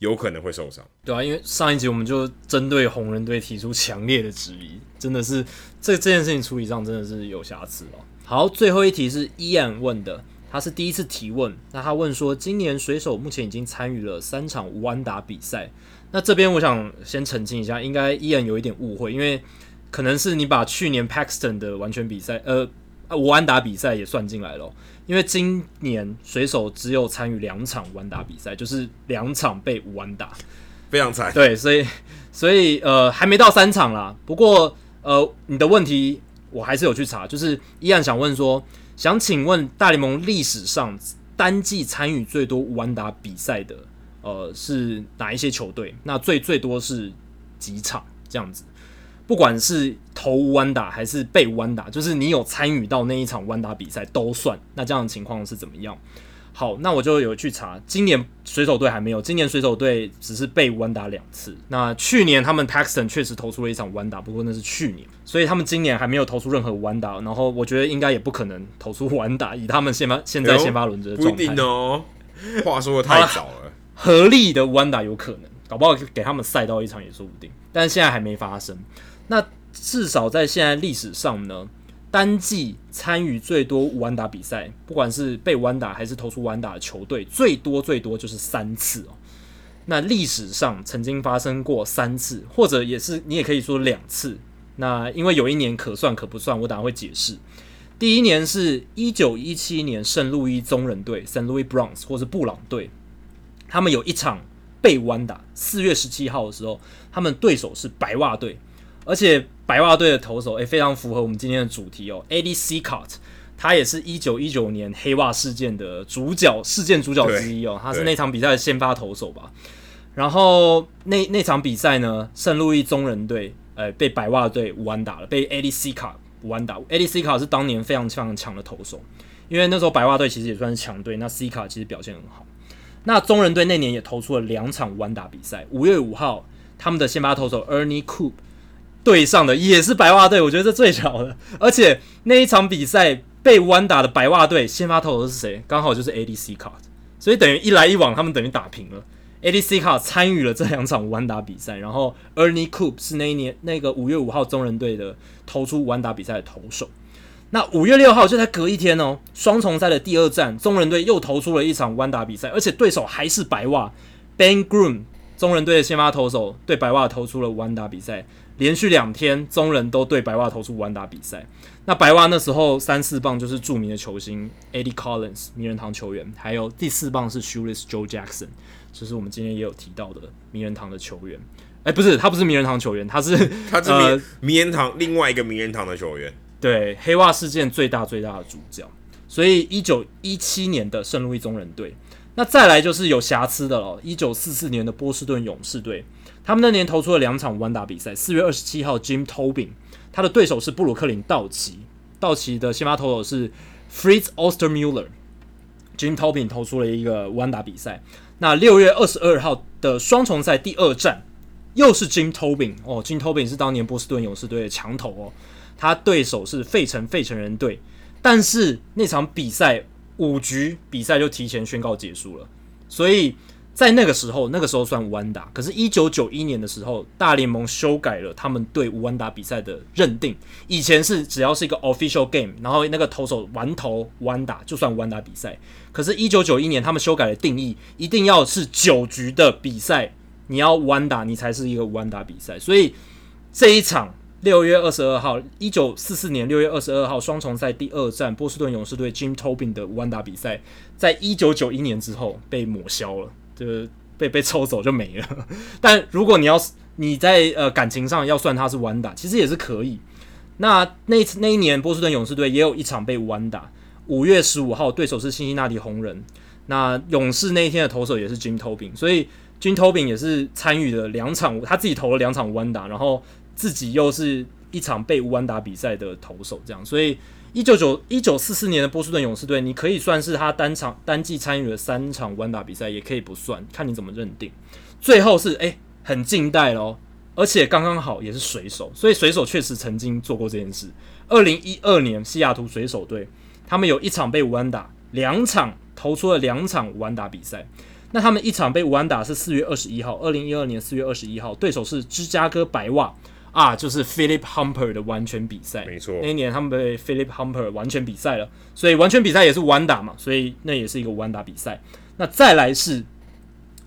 有可能会受伤。对啊，因为上一集我们就针对红人队提出强烈的质疑，真的是这这件事情处理上真的是有瑕疵哦。好，最后一题是伊安问的，他是第一次提问，那他问说，今年水手目前已经参与了三场无安打比赛，那这边我想先澄清一下，应该伊安有一点误会，因为。可能是你把去年 Paxton 的完全比赛，呃，无安打比赛也算进来了，因为今年水手只有参与两场无安打比赛，就是两场被无安打，非常惨。对，所以所以呃还没到三场啦。不过呃你的问题我还是有去查，就是依然想问说，想请问大联盟历史上单季参与最多无安打比赛的呃是哪一些球队？那最最多是几场这样子？不管是投弯打还是被弯打，就是你有参与到那一场弯打比赛都算。那这样的情况是怎么样？好，那我就有去查，今年水手队还没有，今年水手队只是被弯打两次。那去年他们 Paxton 确实投出了一场弯打，不过那是去年，所以他们今年还没有投出任何弯打。然后我觉得应该也不可能投出弯打，以他们现发现在先发轮子的状态。不定哦，话说的太早了。合力的弯打有可能，搞不好给他们赛到一场也说不定，但是现在还没发生。那至少在现在历史上呢，单季参与最多五安打比赛，不管是被无安打还是投出无安打的球队，最多最多就是三次哦。那历史上曾经发生过三次，或者也是你也可以说两次。那因为有一年可算可不算，我等下会解释。第一年是一九一七年圣路易宗人队 （Saint Louis Bronx） 或是布朗队，他们有一场被弯打，四月十七号的时候，他们对手是白袜队。而且白袜队的投手诶、欸，非常符合我们今天的主题哦。Eddie Cicotte，他也是一九一九年黑袜事件的主角，事件主角之一哦。他是那场比赛的先发投手吧。然后那那场比赛呢，圣路易中人队呃被白袜队无安打了，被 Eddie Cicotte 无安打。Eddie Cicotte 是当年非常非常强的投手，因为那时候白袜队其实也算是强队，那 Cicotte 其实表现很好。那中人队那年也投出了两场无安打比赛。五月五号，他们的先发投手 Ernie Coop。对上的也是白袜队，我觉得这最巧的。而且那一场比赛被无安打的白袜队先发投手是谁？刚好就是 A D C 卡所以等于一来一往，他们等于打平了。A D C 卡参与了这两场无安打比赛，然后 Ernie Coop 是那一年那个五月五号中人队的投出无安打比赛的投手。那五月六号就在隔一天哦，双重赛的第二战，中人队又投出了一场无安打比赛，而且对手还是白袜 Ben Groom，中人队的先发投手对白袜投出了无安打比赛。连续两天，中人都对白袜投出完打比赛。那白袜那时候三四棒就是著名的球星 Eddie Collins，名人堂球员，还有第四棒是 Shoeless Joe Jackson，就是我们今天也有提到的名人堂的球员。哎、欸，不是，他不是名人堂球员，他是 他是名、呃、名人堂另外一个名人堂的球员。对，黑袜事件最大最大的主角，所以一九一七年的圣路易中人队，那再来就是有瑕疵的了。一九四四年的波士顿勇士队，他们那年投出了两场无安打比赛。四月二十七号，Jim Tobin，他的对手是布鲁克林道奇，道奇的先发投手是 Fritz Ostermuller，Jim Tobin 投出了一个无安打比赛。那六月二十二号的双重赛第二战，又是 Jim Tobin 哦，Jim Tobin 是当年波士顿勇士队的强投哦。他对手是费城费城人队，但是那场比赛五局比赛就提前宣告结束了，所以在那个时候，那个时候算无安打。可是，一九九一年的时候，大联盟修改了他们对无安打比赛的认定。以前是只要是一个 official game，然后那个投手完投无安打就算无安打比赛。可是，一九九一年他们修改了定义，一定要是九局的比赛，你要无安打，你才是一个无安打比赛。所以这一场。六月二十二号，一九四四年六月二十二号双重赛第二战，波士顿勇士队 Jim Tobin 的无安打比赛，在一九九一年之后被抹消了，就是被被抽走就没了。但如果你要是你在呃感情上要算他是弯打，其实也是可以。那那次那一年波士顿勇士队也有一场被弯打，五月十五号对手是辛辛那提红人，那勇士那一天的投手也是 Jim Tobin，所以 Jim Tobin 也是参与了两场，他自己投了两场弯打，然后。自己又是一场被弯打比赛的投手，这样，所以一九九一九四四年的波士顿勇士队，你可以算是他单场单季参与了三场弯打比赛，也可以不算，看你怎么认定。最后是诶、很近代咯，而且刚刚好也是水手，所以水手确实曾经做过这件事。二零一二年西雅图水手队，他们有一场被无安打，两场投出了两场无安打比赛。那他们一场被无安打是四月二十一号，二零一二年四月二十一号，对手是芝加哥白袜。啊，就是 Philip Humper 的完全比赛，没错。那一年他们被 Philip Humper 完全比赛了，所以完全比赛也是无安打嘛，所以那也是一个无安打比赛。那再来是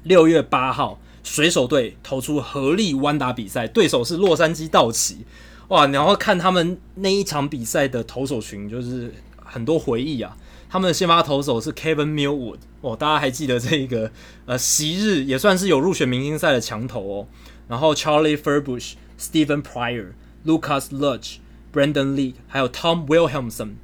六月八号，水手队投出合力完打比赛，对手是洛杉矶道奇。哇，然后看他们那一场比赛的投手群，就是很多回忆啊。他们的先发投手是 Kevin Millwood，哦，大家还记得这个呃，昔日也算是有入选明星赛的强投哦。然后 Charlie Furbush。Stephen Pryor、Lucas Luetge、Brandon Lee，还有 Tom Wilhelmson，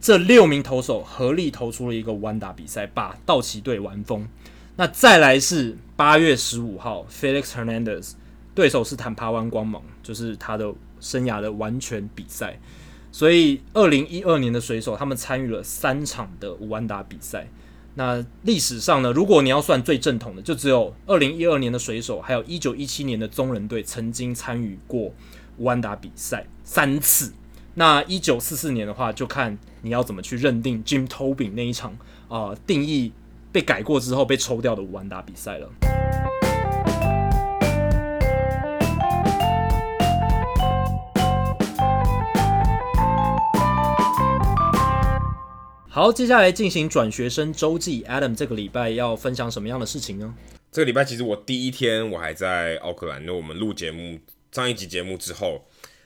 这六名投手合力投出了一个完打比赛，把道奇队完封。那再来是八月十五号，Felix Hernandez，对手是坦帕湾光芒，就是他的生涯的完全比赛。所以二零一二年的水手，他们参与了三场的无安打比赛。那历史上呢，如果你要算最正统的，就只有二零一二年的水手，还有一九一七年的中人队曾经参与过无安打比赛三次。那一九四四年的话，就看你要怎么去认定 Jim Tobin 那一场啊、呃、定义被改过之后被抽掉的无安打比赛了。好，接下来进行转学生周记。Adam 这个礼拜要分享什么样的事情呢？这个礼拜其实我第一天我还在奥克兰，那我们录节目上一集节目之后，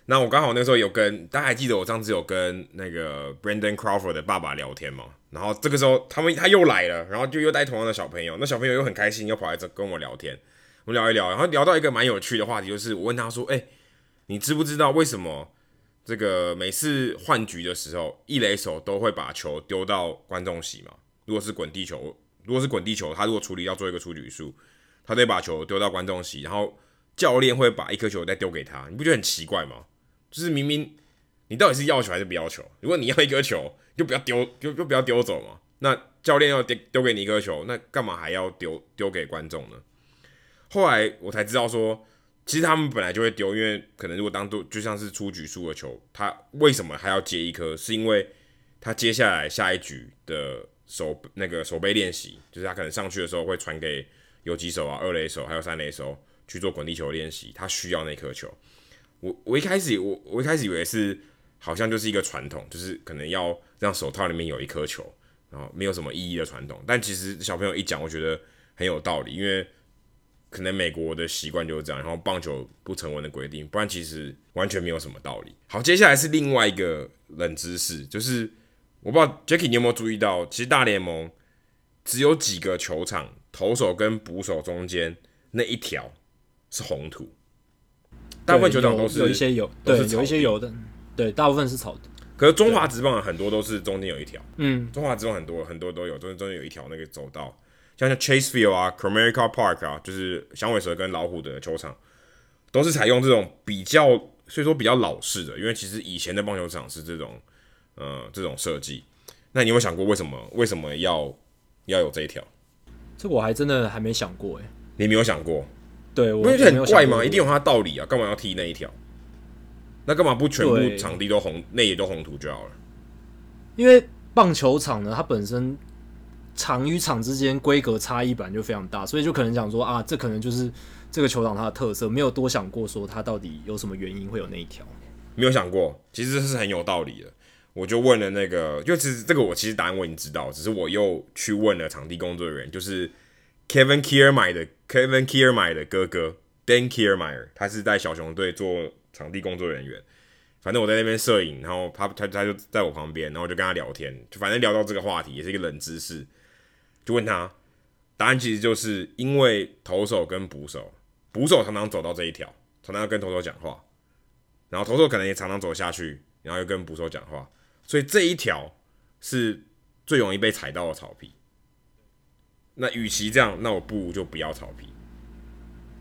那我刚好那时候有跟大家还记得我上次有跟那个 Brandon Crawford 的爸爸聊天嘛？然后这个时候他们他又来了，然后就又带同样的小朋友，那小朋友又很开心，又跑来这跟我聊天，我们聊一聊，然后聊到一个蛮有趣的话题，就是我问他说：“哎，你知不知道为什么？”这个每次换局的时候，一垒手都会把球丢到观众席嘛。如果是滚地球，如果是滚地球，他如果处理要做一个出局数，他得把球丢到观众席，然后教练会把一颗球再丢给他。你不觉得很奇怪吗？就是明明你到底是要球还是不要球？如果你要一颗球，就不要丢，就就不要丢走嘛。那教练要丢丢给你一颗球，那干嘛还要丢丢给观众呢？后来我才知道说。其实他们本来就会丢，因为可能如果当做就像是出局数的球，他为什么还要接一颗？是因为他接下来下一局的手那个手背练习，就是他可能上去的时候会传给游击手啊、二垒手还有三垒手去做滚地球练习，他需要那颗球。我我一开始我我一开始以为是好像就是一个传统，就是可能要让手套里面有一颗球，然后没有什么意义的传统。但其实小朋友一讲，我觉得很有道理，因为可能美国的习惯就是这样，然后棒球不成文的规定，不然其实完全没有什么道理。好，接下来是另外一个冷知识，就是我不知道 Jacky 你有没有注意到，其实大联盟只有几个球场投手跟捕手中间那一条是红土。大部分球场都是有，有一些有，对，有一些有的，对，大部分是草的。可是中华职棒很多都是中间有一条，嗯，中华职棒很多很多都有，中间中间有一条那个走道，像像 Chase Field 啊，Comerica Park 啊，就是响尾蛇跟老虎的球场，都是采用这种比较，所以说比较老式的，因为其实以前的棒球场是这种，呃，这种设计。那你有没有想过为什么为什么要要有这一条？这我还真的还没想过哎，你没有想过？对，我因为很怪嘛，一定有它道理啊，干嘛要踢那一条？那干嘛不全部场地都红，内野都红土就好了？因为棒球场呢，它本身场与场之间规格差异本来就非常大，所以就可能讲说啊，这可能就是这个球场它的特色，没有多想过说它到底有什么原因会有那一条。没有想过，其实是很有道理的。我就问了那个，就其实这个我其实答案我已经知道，只是我又去问了场地工作人员，就是 Kevin Kiermaier 的。Kevin Kiermaier 的哥哥 Dan Kiermaier，他是在小熊队做场地工作人员。反正我在那边摄影，然后他他他就在我旁边，然后就跟他聊天，就反正聊到这个话题，也是一个冷知识。就问他，答案其实就是因为投手跟捕手，捕手常常走到这一条，常常要跟投手讲话，然后投手可能也常常走下去，然后又跟捕手讲话，所以这一条是最容易被踩到的草皮。那与其这样，那我不如就不要草皮，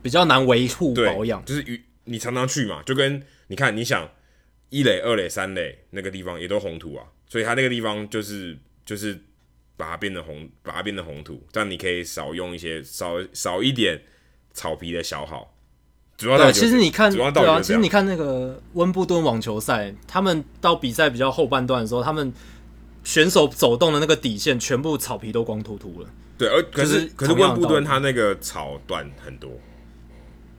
比较难维护保养。就是与你常常去嘛，就跟你看，你想一垒、二垒、三垒那个地方也都红土啊，所以它那个地方就是就是把它变成红，把它变成红土，这样你可以少用一些少少一点草皮的消耗。主要、其实你看，主要对啊，其实你看那个温布顿网球赛，他们到比赛比较后半段的时候，他们选手走动的那个底线，全部草皮都光秃秃了。对，而可是可是温布顿它那个草短很多，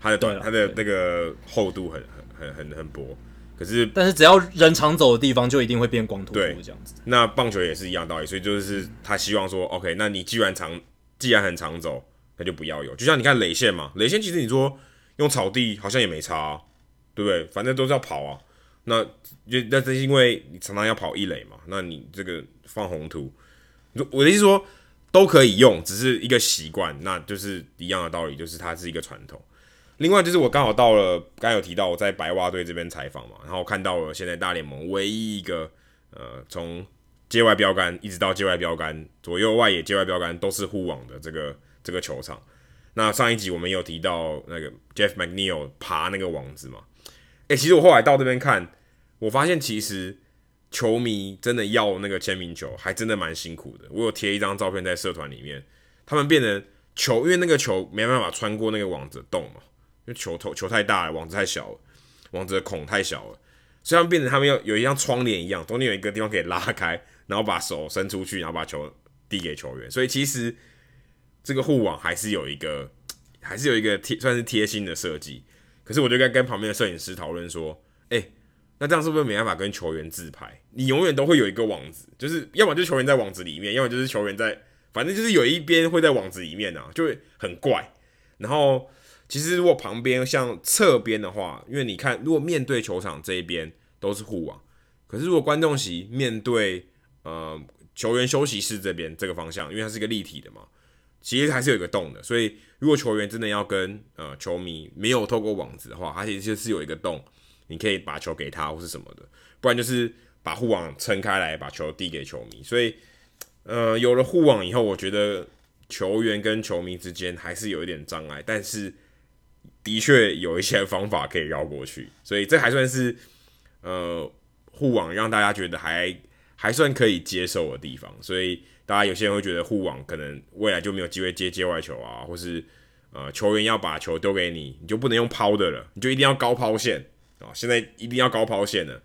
它的短它的那个厚度很很很很很薄，可是但是只要人常走的地方就一定会变光秃秃这样子。那棒球也是一样道理，所以就是他希望说，OK，那你既然常既然很常走，那就不要有。就像你看垒线嘛，垒线其实你说用草地好像也没差啊，对不对？反正都是要跑啊。那就那是因为你常常要跑一垒嘛，那你这个放红土，我的意思说。都可以用，只是一个习惯，那就是一样的道理，就是它是一个传统。另外就是我刚好到了，刚有提到我在白袜队这边采访嘛，然后看到了现在大联盟唯一一个呃从界外标杆一直到界外标杆左右外野界外标杆都是护网的这个这个球场。那上一集我们有提到那个 Jeff McNeil 爬那个网子嘛，诶，其实我后来到这边看，我发现其实。球迷真的要那个签名球，还真的蛮辛苦的。我有贴一张照片在社团里面，他们变成球，因为那个球没办法穿过那个网子洞嘛，因为球头球太大了，网子太小了，网子的孔太小了，所以变成他们要有一像窗帘一样，中间有一个地方可以拉开，然后把手伸出去，然后把球递给球员。所以其实这个护网还是有一个，还是有一个贴算是贴心的设计。可是我就该跟旁边的摄影师讨论说，哎、那这样是不是没办法跟球员自拍？你永远都会有一个网子，就是要么就球员在网子里面，要么就是球员在，反正就是有一边会在网子里面啊，就会很怪。然后其实如果旁边像侧边的话，因为你看，如果面对球场这一边都是护网，可是如果观众席面对呃球员休息室这边这个方向，因为它是一个立体的嘛，其实还是有一个洞的。所以如果球员真的要跟呃球迷没有透过网子的话，它其实就是有一个洞。你可以把球给他或是什么的，不然就是把护网撑开来，把球递给球迷。所以，呃，有了护网以后，我觉得球员跟球迷之间还是有一点障碍，但是的确有一些方法可以绕过去。所以这还算是呃护网让大家觉得还还算可以接受的地方。所以大家有些人会觉得护网可能未来就没有机会接界外球啊，或是呃球员要把球丢给你，你就不能用抛的了，你就一定要高抛线啊。现在一定要高抛线的，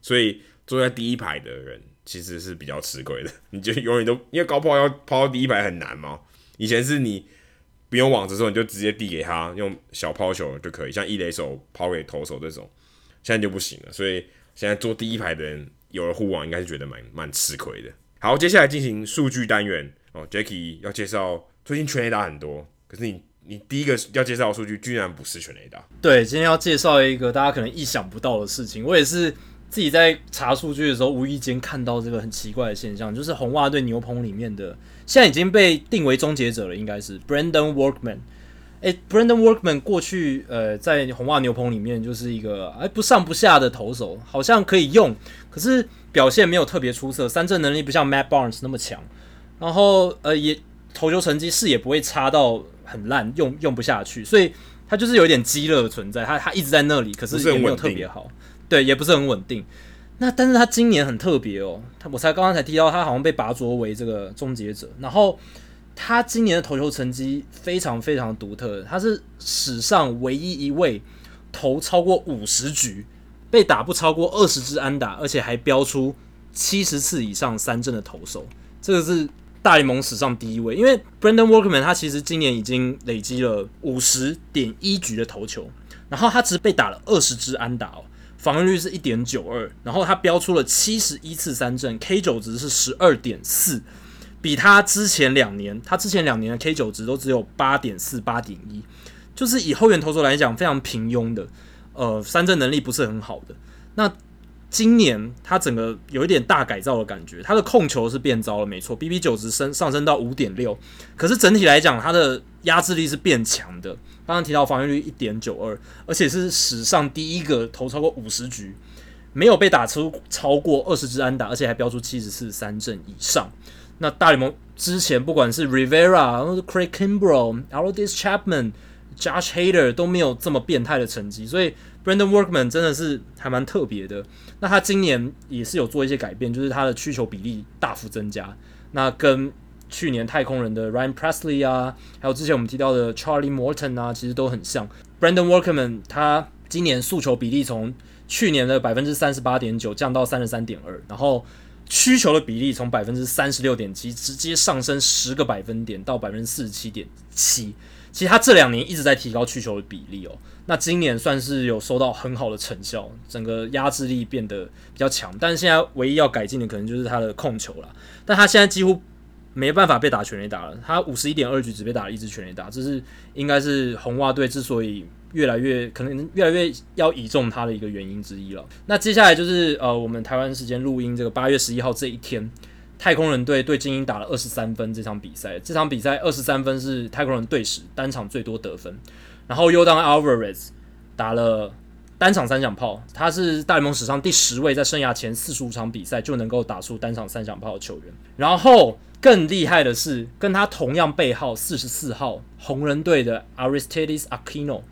所以坐在第一排的人其实是比较吃亏的。你就永远都因为高抛要抛到第一排很难嘛。以前是你不用网子的时候，你就直接递给他，用小抛球就可以，像一垒手抛给投手这种，现在就不行了。所以现在坐第一排的人有了护网，应该是觉得蛮蛮吃亏的。好，接下来进行数据单元哦，Jacky 要介绍最近全垒打很多，可是你你第一个要介绍的数据居然不是全垒打。对，今天要介绍一个大家可能意想不到的事情，我也是。自己在查数据的时候，无意间看到这个很奇怪的现象，就是红袜队牛棚里面的现在已经被定为终结者了，应该是 Brandon Workman。诶，Brandon Workman 过去呃在红袜牛棚里面就是一个哎不上不下的投手，好像可以用，可是表现没有特别出色，三振能力不像 Matt Barnes 那么强，然后呃也投球成绩是也不会差到很烂，用用不下去，所以他就是有一点鸡肋的存在，他他一直在那里，可是也没有特别好。对，也不是很稳定。那但是他今年很特别哦，他我才刚刚才提到他好像被拔擢为这个终结者，然后他今年的投球成绩非常非常独特，他是史上唯一一位投超过五十局被打不超过二十支安打，而且还飙出七十次以上三振的投手，这个是大联盟史上第一位。因为 Brandon Workman 他其实今年已经累积了五十点一局的投球，然后他只被打了二十支安打哦。防御率是一点九二，然后他标出了七十一次三振，K 九值是十二点四，比他之前两年，他之前两年的 K 九值都只有八点四、八点一，就是以后援投手来讲非常平庸的，呃，三振能力不是很好的。那今年他整个有一点大改造的感觉，他的控球是变糟了，没错，BB 九值升上升到五点六，可是整体来讲，他的压制力是变强的。刚刚提到防御率一点九二，而且是史上第一个投超过五十局，没有被打出超过二十支安打，而且还标出七十次三振以上。那大联盟之前不管是 Rivera、Craig Kimbrel、Aroldis Chapman、Josh Hader 都没有这么变态的成绩，所以 Brandon Workman 真的是还蛮特别的。那他今年也是有做一些改变，就是他的曲球比例大幅增加，那跟去年太空人的 Ryan Presley 啊，还有之前我们提到的 Charlie Morton 啊，其实都很像。Brandon Workman 他今年诉求比例从去年的百分之三十八点九降到三十三点二，然后曲球的比例从百分之三十六点七直接上升十个百分点到百分之四十七点七。其实他这两年一直在提高曲球的比例哦，那今年算是有收到很好的成效，整个压制力变得比较强。但是现在唯一要改进的可能就是他的控球了，但他现在几乎。没办法被打全垒打了，他五十一点二局只被打了一支全垒打，这是应该是红袜队之所以越来越可能越来越要倚重他的一个原因之一了。那接下来就是呃，我们台湾时间录音这个八月十一号这一天，太空人队对精英打了二十三分这场比赛，这场比赛二十三分是太空人队史单场最多得分，然后又当 Alvarez 打了。单场三响炮，他是大联盟史上第十位在生涯前四十五场比赛就能够打出单场三响炮的球员。然后更厉害的是，跟他同样背号四十四号红人队的 Aristides Aquino，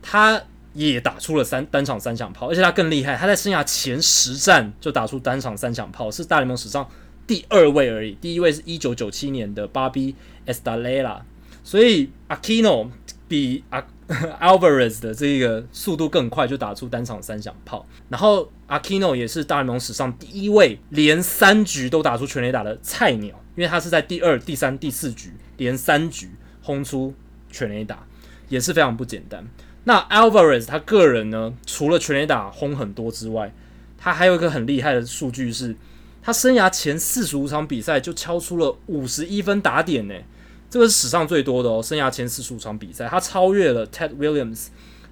他也打出了三单场三响炮，而且他更厉害，他在生涯前十战就打出单场三响炮，是大联盟史上第二位而已，第一位是一九九七年的 Bobby Estalella，所以 Aquino 比。Alvarez 的这个速度更快，就打出单场三响炮。然后 Aquino 也是大联盟史上第一位连三局都打出全垒打的菜鸟，因为他是在第二、第三、第四局连三局轰出全垒打，也是非常不简单。那 Alvarez 他个人呢，除了全垒打轰很多之外，他还有一个很厉害的数据是，他生涯前四十五场比赛就敲出了五十一分打点呢。这个是史上最多的哦，生涯前四十五场比赛，他超越了 Ted Williams，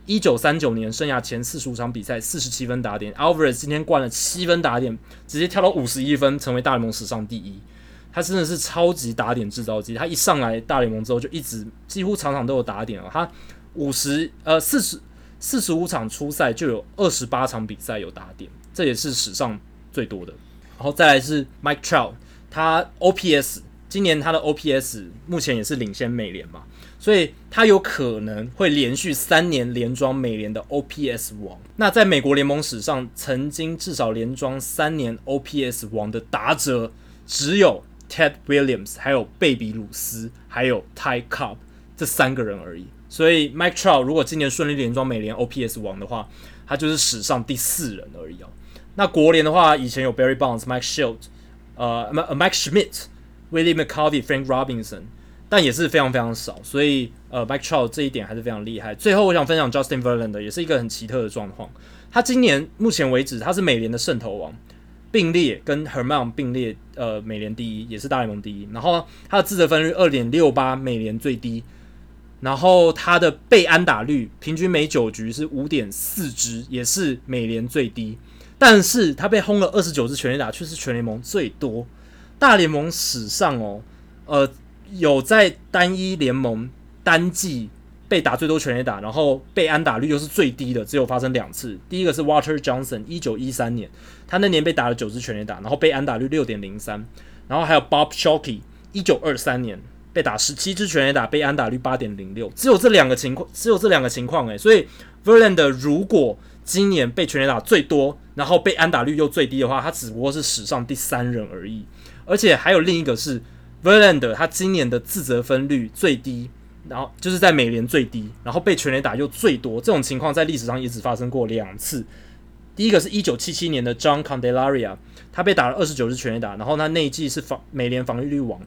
一九三九年生涯前四十五场比赛四十七分打点，Alvarez 今天灌了七分打点，直接跳到五十一分，成为大联盟史上第一。他真的是超级打点制造机，他一上来大联盟之后就一直几乎场场都有打点哦。他五十呃四十四十五场出赛就有二十八场比赛有打点，这也是史上最多的。然后再来是 Mike Trout，他 OPS。今年他的 OPS 目前也是领先美联嘛，所以他有可能会连续三年连庄美联的 OPS 王。那在美国联盟史上，曾经至少连庄三年 OPS 王的打者，只有 Ted Williams，还有贝比鲁斯，还有 Ty Cobb 这三个人而已。所以 Mike Trout 如果今年顺利连庄美联 OPS 王的话，他就是史上第四人而已哦。那国联的话，以前有 Barry Bonds、Mike Shildt，呃，Mike Schmidt、Willie McCovey、Frank Robinson，但也是非常非常少，所以呃，Mike Trout 这一点还是非常厉害。最后我想分享 Justin Verlander，也是一个很奇特的状况。他今年目前为止，他是美联的胜投王，并列跟 Herman 并列，呃，美联第一，也是大联盟第一。然后他的自责分率二点六八，美联最低。然后他的被安打率平均每九局是五点四支，也是美联最低。但是他被轰了二十九支全垒打，却是全联盟最多。大联盟史上哦，呃，有在单一联盟单季被打最多全垒打，然后被安打率又是最低的，只有发生两次。第一个是 Water Johnson，一九一三年，他那年被打了九支全垒打，然后被安打率六点零三。然后还有 Bob s h o c k y 一九二三年。被打十七支全垒打，被安打率八点零六，只有这两个情况，只有这两个情况诶，所以 Verland 如果今年被全垒打最多，然后被安打率又最低的话，他只不过是史上第三人而已。而且还有另一个是 Verlander，他今年的自责分率最低，然后就是在美联最低，然后被全垒打又最多，这种情况在历史上也只发生过两次。第一个是一九七七年的 John Candelaria，他被打了二十九支全垒打，然后他那一季是防美联防御率王。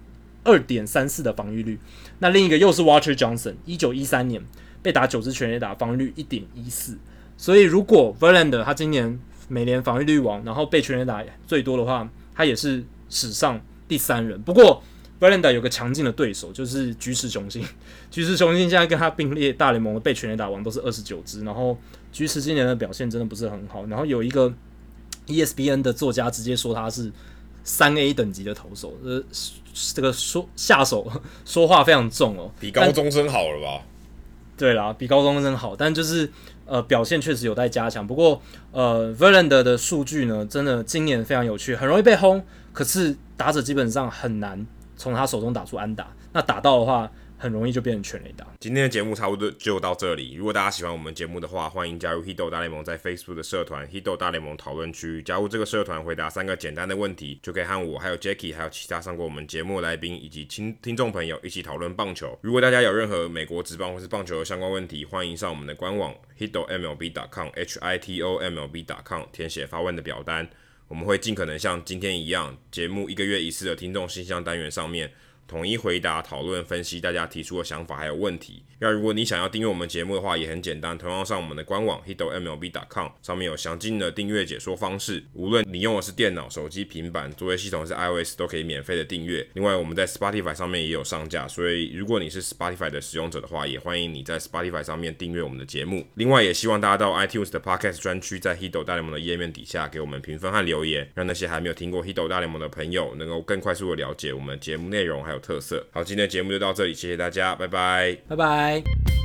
二点三四的防御率，那另一个又是 Walter Johnson，一九一三年被打九支全垒打，防御率一点一四。所以如果 Verlander 他今年美联防御率王，然后被全垒打最多的话，他也是史上第三人。不过 Verlander 有个强劲的对手，就是菊池雄星。菊池雄星现在跟他并列大联盟的被全垒打王都是二十九支，然后菊池今年的表现真的不是很好。然后有一个 ESPN 的作家直接说他是三 A 等级的投手，呃。这个说下手 说话非常重哦，比高中生好了吧？对啦，比高中生好，但就是呃表现确实有待加强。不过呃，Verlander 的数据呢，真的今年非常有趣，很容易被轰，可是打者基本上很难从他手中打出安打。那打到的话，很容易就变成全垒打。今天的节目差不多就到这里。如果大家喜欢我们节目的话，欢迎加入 Hito 大联盟在 Facebook 的社团 Hito 大联盟讨论区。加入这个社团，回答三个简单的问题，就可以和我、还有 Jacky、还有其他上过我们节目的来宾以及听听众朋友一起讨论棒球。如果大家有任何美国职棒或是棒球的相关问题，欢迎上我们的官网 hitomlb.com h i t o m l b.com 填写发问的表单。我们会尽可能像今天一样，节目一个月一次的听众信箱单元上面。统一回答、讨论、分析大家提出的想法还有问题。那如果你想要订阅我们节目的话，也很简单，同样上我们的官网 hitomlb.com，上面有详尽的订阅解说方式。无论你用的是电脑、手机、平板，作业系统是 iOS，都可以免费的订阅。另外，我们在 Spotify 上面也有上架，所以如果你是 Spotify 的使用者的话，也欢迎你在 Spotify 上面订阅我们的节目。另外，也希望大家到 iTunes 的 Podcast 专区，在 Hito 大联盟的页面底下给我们评分和留言，让那些还没有听过 Hito 大联盟的朋友能够更快速的了解我们节目内容还有特色。好，今天的节目就到这里，谢谢大家，拜拜，拜拜。